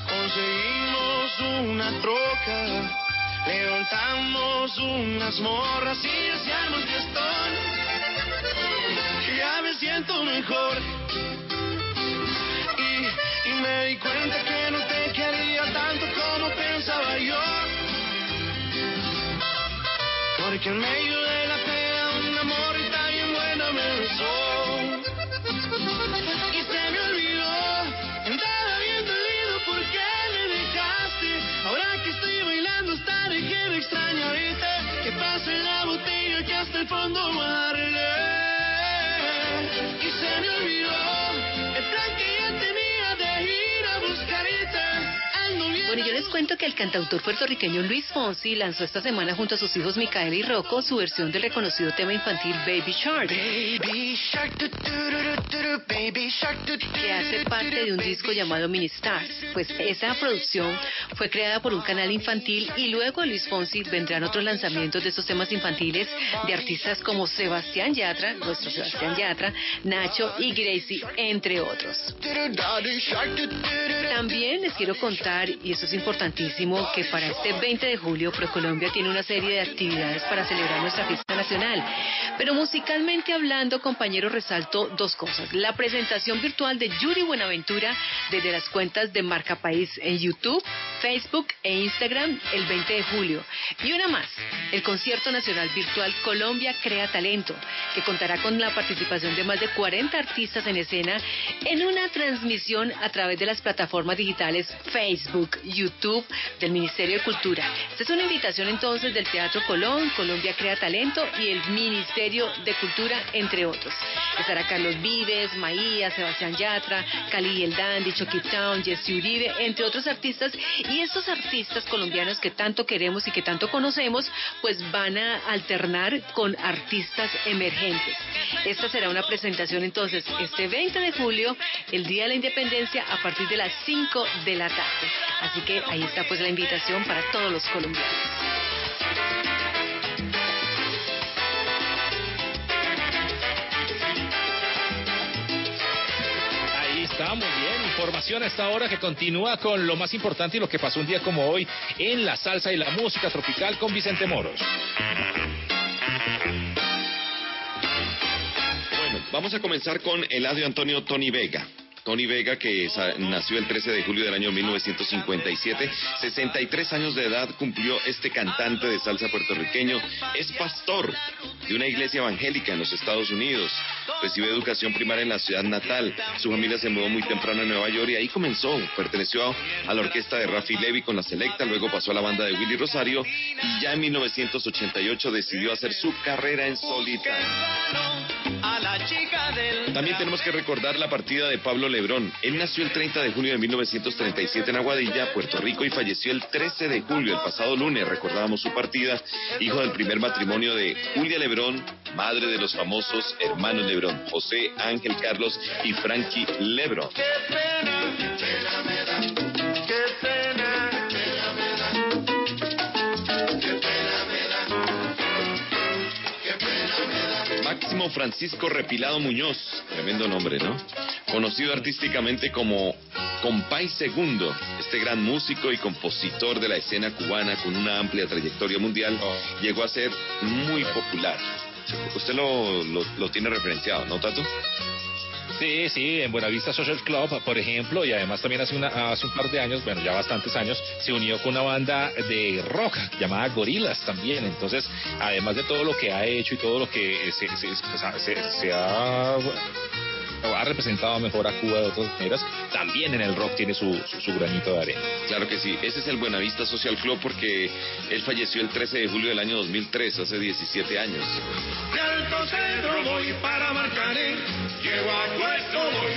Speaker 54: conseguimos una troca, levantamos unas morras y hacíamos fiestón. Ya me siento mejor y, y me di cuenta que no te quería tanto como pensaba yo. Porque en medio de la el fondo darle. Y se me olvidó el plan que ya tenía
Speaker 3: Bueno, yo les cuento que el cantautor puertorriqueño Luis Fonsi lanzó esta semana junto a sus hijos Micaela y Rocco su versión del reconocido tema infantil Baby Shark, que hace parte de un disco llamado Mini Stars. Pues esa producción fue creada por un canal infantil y luego Luis Fonsi vendrán otros lanzamientos de estos temas infantiles de artistas como Sebastián Yatra, nuestro Sebastián Yatra, Nacho y Gracie, entre otros. También les quiero contar, y es importantísimo, que para este 20 de julio ProColombia tiene una serie de actividades para celebrar nuestra fiesta nacional. Pero musicalmente hablando, compañeros, resalto dos cosas. La presentación virtual de Yuri Buenaventura desde las cuentas de Marca País en YouTube, Facebook e Instagram el 20 de julio. Y una más, el concierto nacional virtual Colombia Crea Talento, que contará con la participación de más de 40 artistas en escena en una transmisión a través de las plataformas digitales Facebook, YouTube del Ministerio de Cultura. Esta es una invitación entonces del Teatro Colón, Colombia Crea Talento y el Ministerio de Cultura, entre otros. Estará Carlos Vives, Maía, Sebastián Yatra, Cali el Dandy, Chucky Town, Jesse Uribe, entre otros artistas. Y estos artistas colombianos que tanto queremos y que tanto conocemos, pues van a alternar con artistas emergentes. Esta será una presentación entonces este 20 de julio, el Día de la Independencia, a partir de las 5 de la tarde. Así que ahí está pues la invitación para todos los colombianos.
Speaker 2: Ahí está, muy bien. Información a esta hora que continúa con lo más importante y lo que pasó un día como hoy en la salsa y la música tropical con Vicente Moros.
Speaker 4: Bueno, vamos a comenzar con Eladio Antonio Tony Vega. Tony Vega, que nació el 13 de julio del año 1957. 63 años de edad cumplió este cantante de salsa puertorriqueño. Es pastor de una iglesia evangélica en los Estados Unidos. Recibió educación primaria en la ciudad natal. Su familia se mudó muy temprano a Nueva York y ahí comenzó. Perteneció a la orquesta de Rafi Levy con la Selecta, luego pasó a la banda de Willy Rosario y ya en 1988 decidió hacer su carrera en solitario.
Speaker 41: A la chica del
Speaker 4: También tenemos que recordar la partida de Pablo Lebrón. Él nació el 30 de junio de 1937 en Aguadilla, Puerto Rico, y falleció el 13 de julio, el pasado lunes. Recordábamos su partida, hijo del primer matrimonio de Julia Lebrón, madre de los famosos hermanos Lebrón, José, Ángel Carlos y Frankie Lebrón. Francisco Repilado Muñoz, tremendo nombre, ¿no? Conocido artísticamente como Compay Segundo, este gran músico y compositor de la escena cubana con una amplia trayectoria mundial, llegó a ser muy popular. Usted lo, lo, lo tiene referenciado, ¿no, Tato?
Speaker 2: Sí, sí, en Buenavista Social Club, por ejemplo, y además también hace, una, hace un par de años, bueno, ya bastantes años, se unió con una banda de rock llamada Gorilas también. Entonces, además de todo lo que ha hecho y todo lo que se, se- ha- se- se ha, ha representado mejor a Cuba de otras maneras, también en el rock tiene su, su, su granito de arena.
Speaker 4: Claro que sí, ese es el Buenavista Social Club porque él falleció el 13 de julio del año 2003, hace 17 años.
Speaker 41: De Alto Cedro voy para Marcané, llego a Puerto voy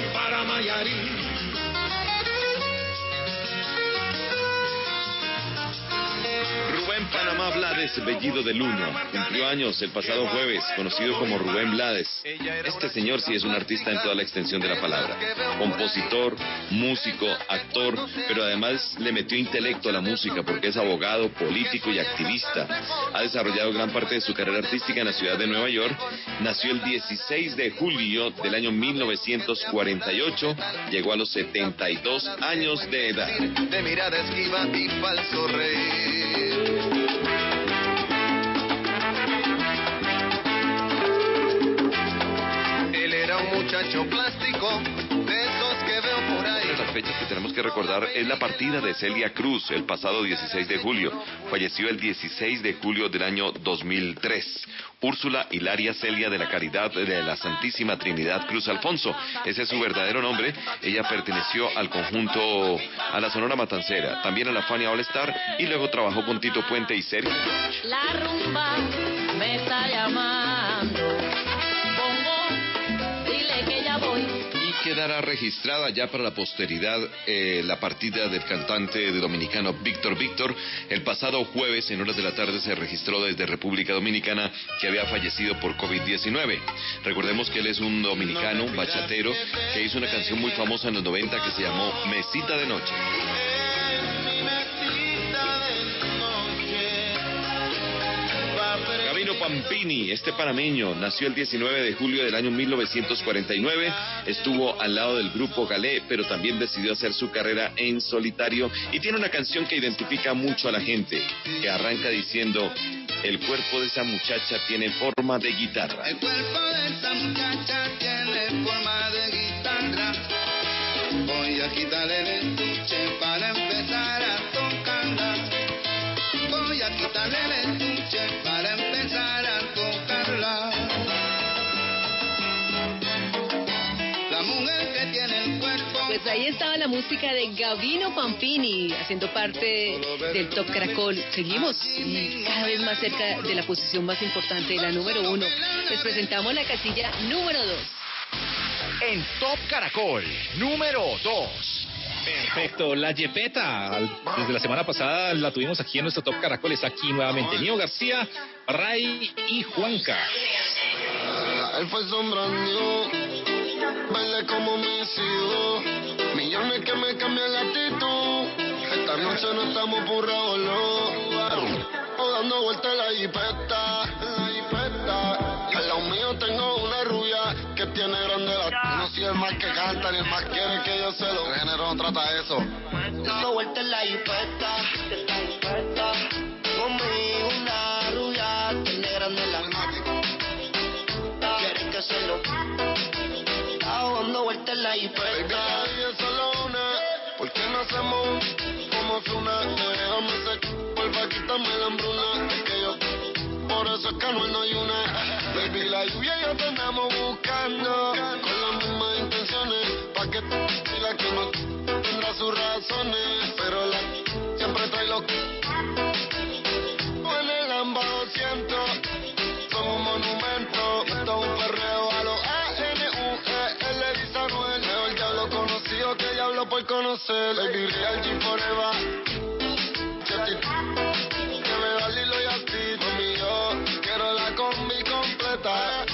Speaker 4: Rubén Panamá Blades Bellido de Luna cumplió años el pasado jueves, conocido como Rubén Blades. Este señor sí es un artista en toda la extensión de la palabra. Compositor, músico, actor, pero además le metió intelecto a la música porque es abogado, político y activista. Ha desarrollado gran parte de su carrera artística en la ciudad de Nueva York. Nació el 16 de julio del año 1948. Llegó a los 72 años de edad.
Speaker 41: De mirada esquiva y falso rey. Era un muchacho plástico, de esos que veo por ahí.
Speaker 4: Una de las fechas que tenemos que recordar es la partida de Celia Cruz el pasado 16 de julio. Falleció el 16 de julio del año 2003. Úrsula Hilaria Celia de la Caridad de la Santísima Trinidad Cruz Alfonso. Ese es su verdadero nombre. Ella perteneció al conjunto a la Sonora Matancera, también a la Fania All Star y luego trabajó con Tito Puente y Sergio.
Speaker 43: La rumba me está llamando.
Speaker 4: Quedará registrada ya para la posteridad eh, la partida del cantante de dominicano Víctor Víctor. El pasado jueves, en horas de la tarde, se registró desde República Dominicana que había fallecido por COVID-19. Recordemos que él es un dominicano, un bachatero, que hizo una canción muy famosa en los 90 que se llamó Mesita de Noche. Pampini, este panameño, nació el 19 de julio del año 1949, estuvo al lado del grupo Galé, pero también decidió hacer su carrera en solitario y tiene una canción que identifica mucho a la gente, que arranca diciendo, el cuerpo de esa muchacha tiene forma de guitarra.
Speaker 41: El cuerpo de esa muchacha tiene forma de guitarra. Voy a quitarle el estuche para empezar a tocarla. Voy a quitarle el estuche para
Speaker 11: Pues ahí estaba la música de Gavino Pampini, haciendo parte del Top Caracol. Seguimos y cada vez más cerca de la posición más importante, la número uno. Les presentamos la casilla número dos.
Speaker 1: En Top Caracol, número 2.
Speaker 2: Perfecto, la Yepeta, desde la semana pasada la tuvimos aquí en nuestro Top Caracol, está aquí nuevamente. Nio García, Ray y Juanca.
Speaker 41: Baila como me sigo. Millones que me cambian la actitud. Esta noche no estamos no. O dando vueltas en la jipeta, en la jipeta. Al lado mío tengo una rubia que tiene grande la. No soy el más que canta ni el más quiere que yo se lo. El género no trata eso. Dando vueltas en la jipeta, la jipeta. Conmigo una rubia tiene grande la. Quieren que se lo la hiperca. Baby, solo una, ¿por qué no hacemos un como Zuna? Déjame ser, porfa, quítame la hambruna. Es que yo, por eso es que no, no hay una. Baby, la lluvia y yo te andamos buscando, con las mismas intenciones, pa' que tú y la que no tendrá sus razones, pero la siempre trae lo que conocer. Baby Real G Forever. Que me da Lilo y a ti. Mami, yo quiero la combi completa.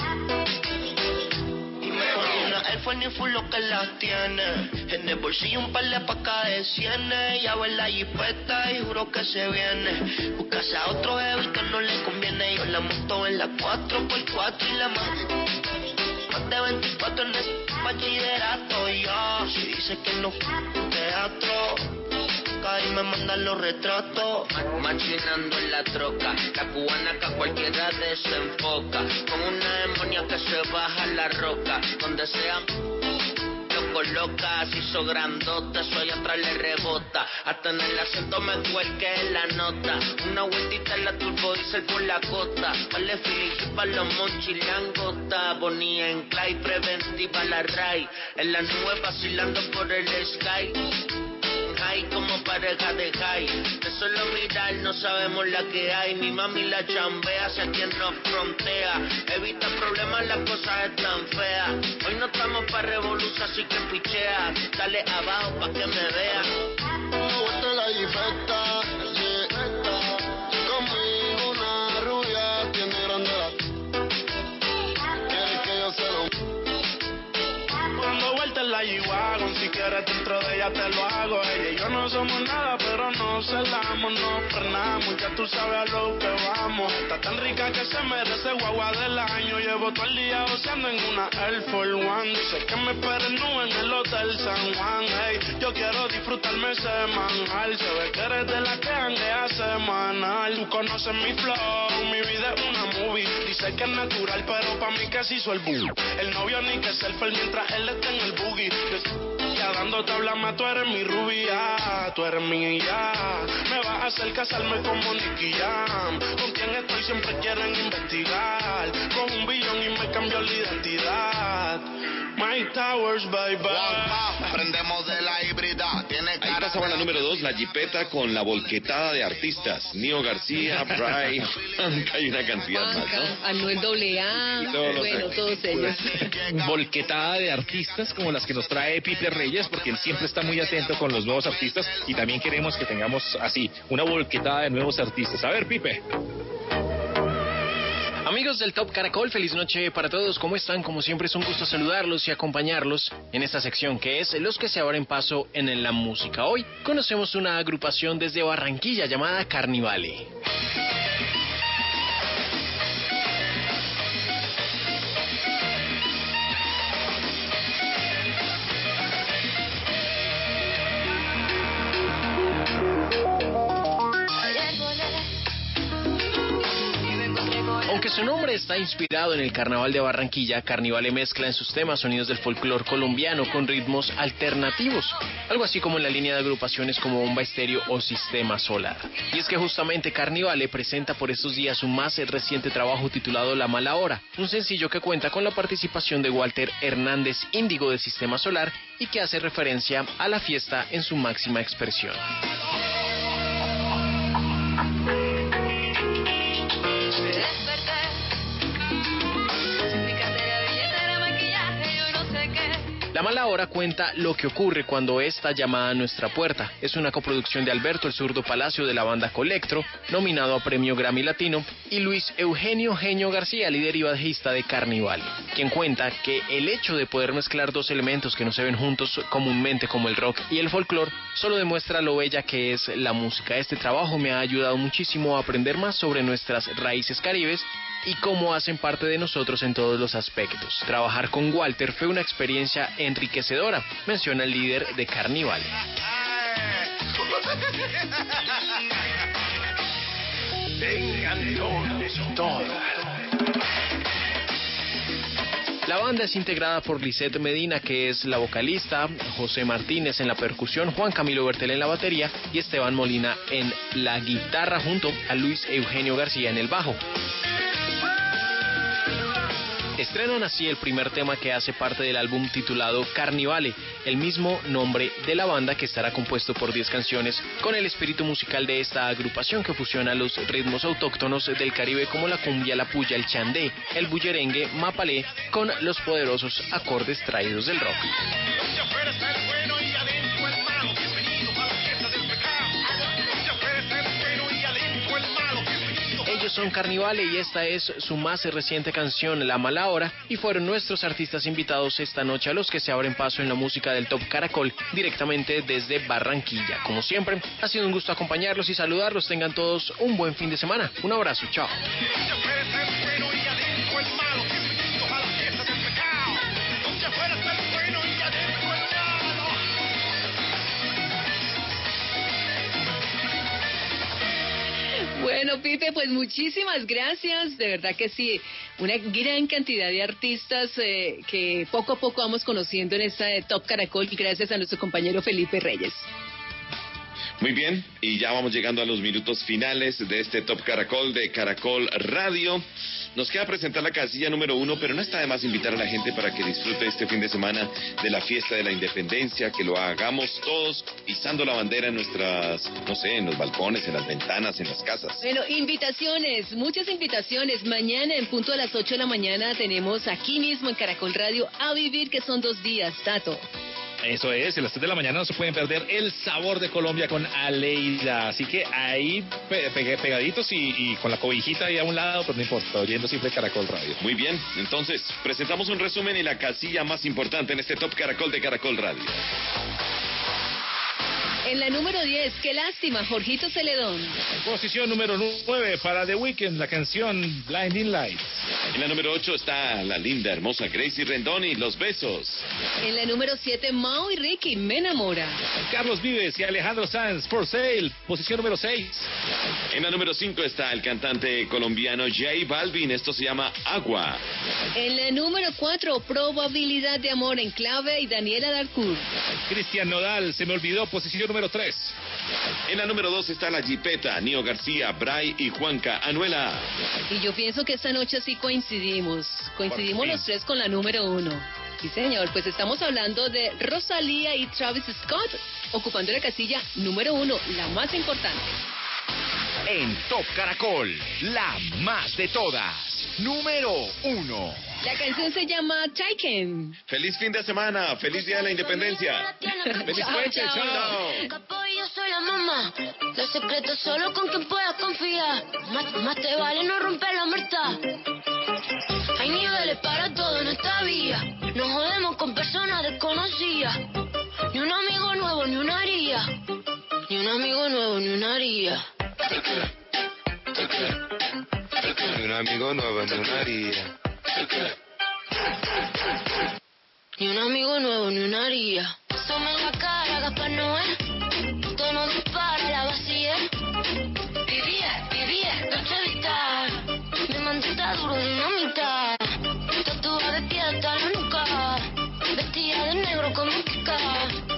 Speaker 55: Air Force full lo que las tiene. En el bolsillo un par de pacas de cienes. Ya ve la jipeta y juro que se viene. Buscase a otro heavy que no le conviene. Yo la monto en la 4x4 y la más. De 24 en el bachillerato. Yo, si dice que no teatro. Y me mandan los retratos.
Speaker 25: Machinando en la troca, la cubana que a cualquiera desenfoca. Con una demonia que se baja la roca, donde sea lo coloca, se hizo grandota, allá atrás le rebota. Hasta en el acento me cuelque la nota. Una vueltita en la turbo diesel por la costa. Vale Filipe para los monchilangota. Bonía en Clay, preventiva la Ray. En la nube vacilando por el sky high como pareja de high. De solo mirar no sabemos la que hay. Mi mami la chambea, hacia quien nos frontea. Evita problemas, las cosas están feas. Hoy no estamos para revolución, así que pichea. Dale abajo pa' que me vea.
Speaker 41: La
Speaker 54: G-Wagon, si quieres dentro de ella te lo hago. Ella y yo no somos nada, pero no celamos, no frenamos. Ya tú sabes a lo que vamos. Está tan rica que se merece guagua del año. Llevo todo el día goceando en una Air Force One. Sé que me esperen en el Hotel San Juan. Hey, yo quiero disfrutarme semanal. Se ve que eres de la que janguea semanal. Tú conoces mi flow, mi vida es una movie. Dice que es natural, pero pa' mí casi hizo el boom. El novio ni que selfie mientras él está en el boogie. Ya dando tabla más, tú eres mi rubia, tú eres mi ya. Me vas a hacer casarme como Nicky Jam. Con quien estoy siempre quieren investigar. Con un billón y me cambió la identidad. My Towers, bye bye.
Speaker 4: Prendemos de la híbrida. Pasaba la número dos, la jipeta con la volquetada de artistas. Nio García, Bray, hay una cantidad más, ¿no?
Speaker 11: Anuel AA,
Speaker 2: Y los-
Speaker 11: bueno, todos ellos.
Speaker 2: volquetada de artistas como las que nos trae Pipe Reyes, porque él siempre está muy atento con los nuevos artistas y también queremos que tengamos así una volquetada de nuevos artistas. A ver, Pipe.
Speaker 56: Amigos del Top Caracol, feliz noche para todos. ¿Cómo están? Como siempre es un gusto saludarlos y acompañarlos en esta sección que es Los que se abren paso en la música. Hoy conocemos una agrupación desde Barranquilla llamada Carnivale. Está inspirado en el carnaval de Barranquilla, Carnivale mezcla en sus temas sonidos del folclore colombiano con ritmos alternativos, algo así como en la línea de agrupaciones como Bomba Estéreo o Sistema Solar. Y es que justamente Carnivale presenta por estos días su más reciente trabajo titulado La Mala Hora, un sencillo que cuenta con la participación de Walter Hernández Índigo de Sistema Solar y que hace referencia a la fiesta en su máxima expresión. La mala hora cuenta lo que ocurre cuando está llamada a nuestra puerta. Es una coproducción de Alberto el Zurdo Palacio de la banda Colectro, nominado a Premio Grammy Latino, y Luis Eugenio Genio García, líder y bajista de Carnival, quien cuenta que el hecho de poder mezclar dos elementos que no se ven juntos comúnmente como el rock y el folclore solo demuestra lo bella que es la música. Este trabajo me ha ayudado muchísimo a aprender más sobre nuestras raíces caribes y cómo hacen parte de nosotros en todos los aspectos. Trabajar con Walter fue una experiencia enriquecedora, menciona el líder de Carnival. La banda es integrada por Lisette Medina, que es la vocalista, José Martínez en la percusión, Juan Camilo Bertel en la batería y Esteban Molina en la guitarra junto a Luis Eugenio García en el bajo. Estrenan así el primer tema que hace parte del álbum titulado Carnivale, el mismo nombre de la banda que estará compuesto por 10 canciones con el espíritu musical de esta agrupación que fusiona los ritmos autóctonos del Caribe como la cumbia, la puya, el chandé, el bullerengue, mapalé con los poderosos acordes traídos del rock. Son Carnivale y esta es su más reciente canción, La Mala Hora, y fueron nuestros artistas invitados esta noche a los que se abren paso en la música del Top Caracol directamente desde Barranquilla. Como siempre, ha sido un gusto acompañarlos y saludarlos. Tengan todos un buen fin de semana. Un abrazo, chao.
Speaker 3: Pipe, pues muchísimas gracias. De verdad que sí, una gran cantidad de artistas eh, que poco a poco vamos conociendo en esta Top Caracol gracias a nuestro compañero Felipe Reyes.
Speaker 4: Muy bien, y ya vamos llegando a los minutos finales de este Top Caracol de Caracol Radio. Nos queda presentar la casilla número uno, pero no está de más invitar a la gente para que disfrute este fin de semana de la fiesta de la independencia, que lo hagamos todos izando la bandera en nuestras, no sé, en los balcones, en las ventanas, en las casas.
Speaker 3: Bueno, invitaciones, muchas invitaciones. Mañana en punto a las 8 de la mañana tenemos aquí mismo en Caracol Radio a vivir, que son dos días, Tato.
Speaker 2: Eso es, a las 3 de la mañana no se pueden perder el sabor de Colombia con Aleida. Así que ahí pe- pe- pegaditos y, y con la cobijita ahí a un lado, pero no importa, oyendo siempre Caracol Radio.
Speaker 4: Muy bien, entonces presentamos un resumen y la casilla más importante en este Top Caracol de Caracol Radio.
Speaker 3: En la número 10, qué lástima, Jorgito Celedón.
Speaker 2: Posición número 9 para The Weeknd, la canción Blinding Lights.
Speaker 4: En la número 8 está la linda, hermosa Gracie Rendón y Los Besos.
Speaker 3: En la número 7, Mao y Ricky, me enamora.
Speaker 2: Carlos Vives y Alejandro Sanz, For Sale, posición número 6.
Speaker 4: En la número 5 está el cantante colombiano J Balvin, esto se llama Agua.
Speaker 3: En la número 4, probabilidad de amor en clave y Daniela Darcourt.
Speaker 2: Cristian Nodal, se me olvidó, posición número 3.
Speaker 4: En la número 2 está la Jipeta, Nio García, Bray y Juanca Anuela.
Speaker 3: Y yo pienso que esta noche sí coincidimos. Coincidimos los tres con la número 1. Sí, señor, pues estamos hablando de Rosalía y Travis Scott, ocupando la casilla número 1, la más importante.
Speaker 1: En Top Caracol, la más de todas. Número uno.
Speaker 3: La canción se llama Taken.
Speaker 4: Feliz fin de semana, feliz día de la independencia.
Speaker 2: Feliz puente, chao.
Speaker 5: Capo, yo soy la mamá. Los secretos solo con quien puedas confiar. Más, más te vale no romper la muerta. Hay niveles para todo en esta vía. No jodemos con personas desconocidas. Ni un amigo nuevo, ni una haría. Ni un amigo nuevo, ni una haría.
Speaker 52: Ni un amigo nuevo en una haría.
Speaker 5: Ni un amigo nuevo, ni una haría. En la cara, Gaspar Noé. Tono dispara, la vacía. Vivía, vivía, noche vital. Mi mantita duro, dinamita. Tatuada de pie hasta la nuca. Vestida de negro como Kika.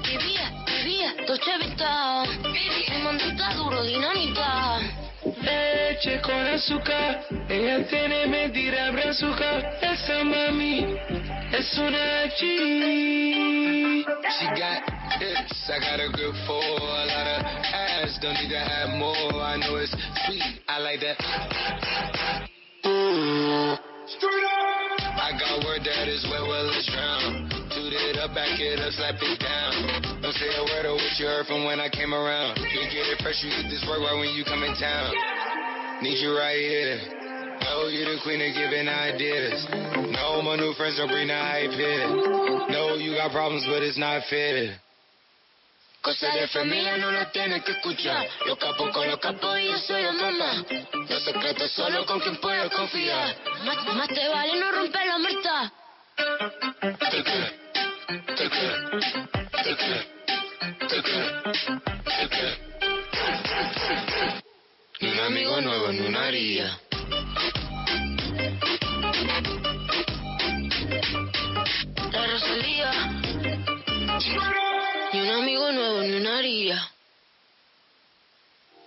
Speaker 5: Vivía, vivía, noche vital. Mi mantita duro, dinamita.
Speaker 52: Leche con azúcar, ella tiene mentira azúcar. Esa mami es una G. She got hips, I got a grip for a lot of ass. Don't need to have more, I know it's sweet. I like that. Straight up. I got word that is wet, well it's drown. Toot it up, back it up, slap it down. Don't say a word of what you heard from when I came around. You get it fresh, you get this work right when you come in town. Need you right here. No, you're the queen of giving ideas. No, my new friends don't bring the hype here. No, you got problems, but it's not fair.
Speaker 5: Cosas de familia no las tienes que escuchar. Los capos con los capos y yo soy la mamá. Los secretos solo con quien puedes confiar. Más, más te vale no romper la muerta.
Speaker 52: Ni Un amigo nuevo en una haría. La Rosalía.
Speaker 5: Y un amigo nuevo en una haría.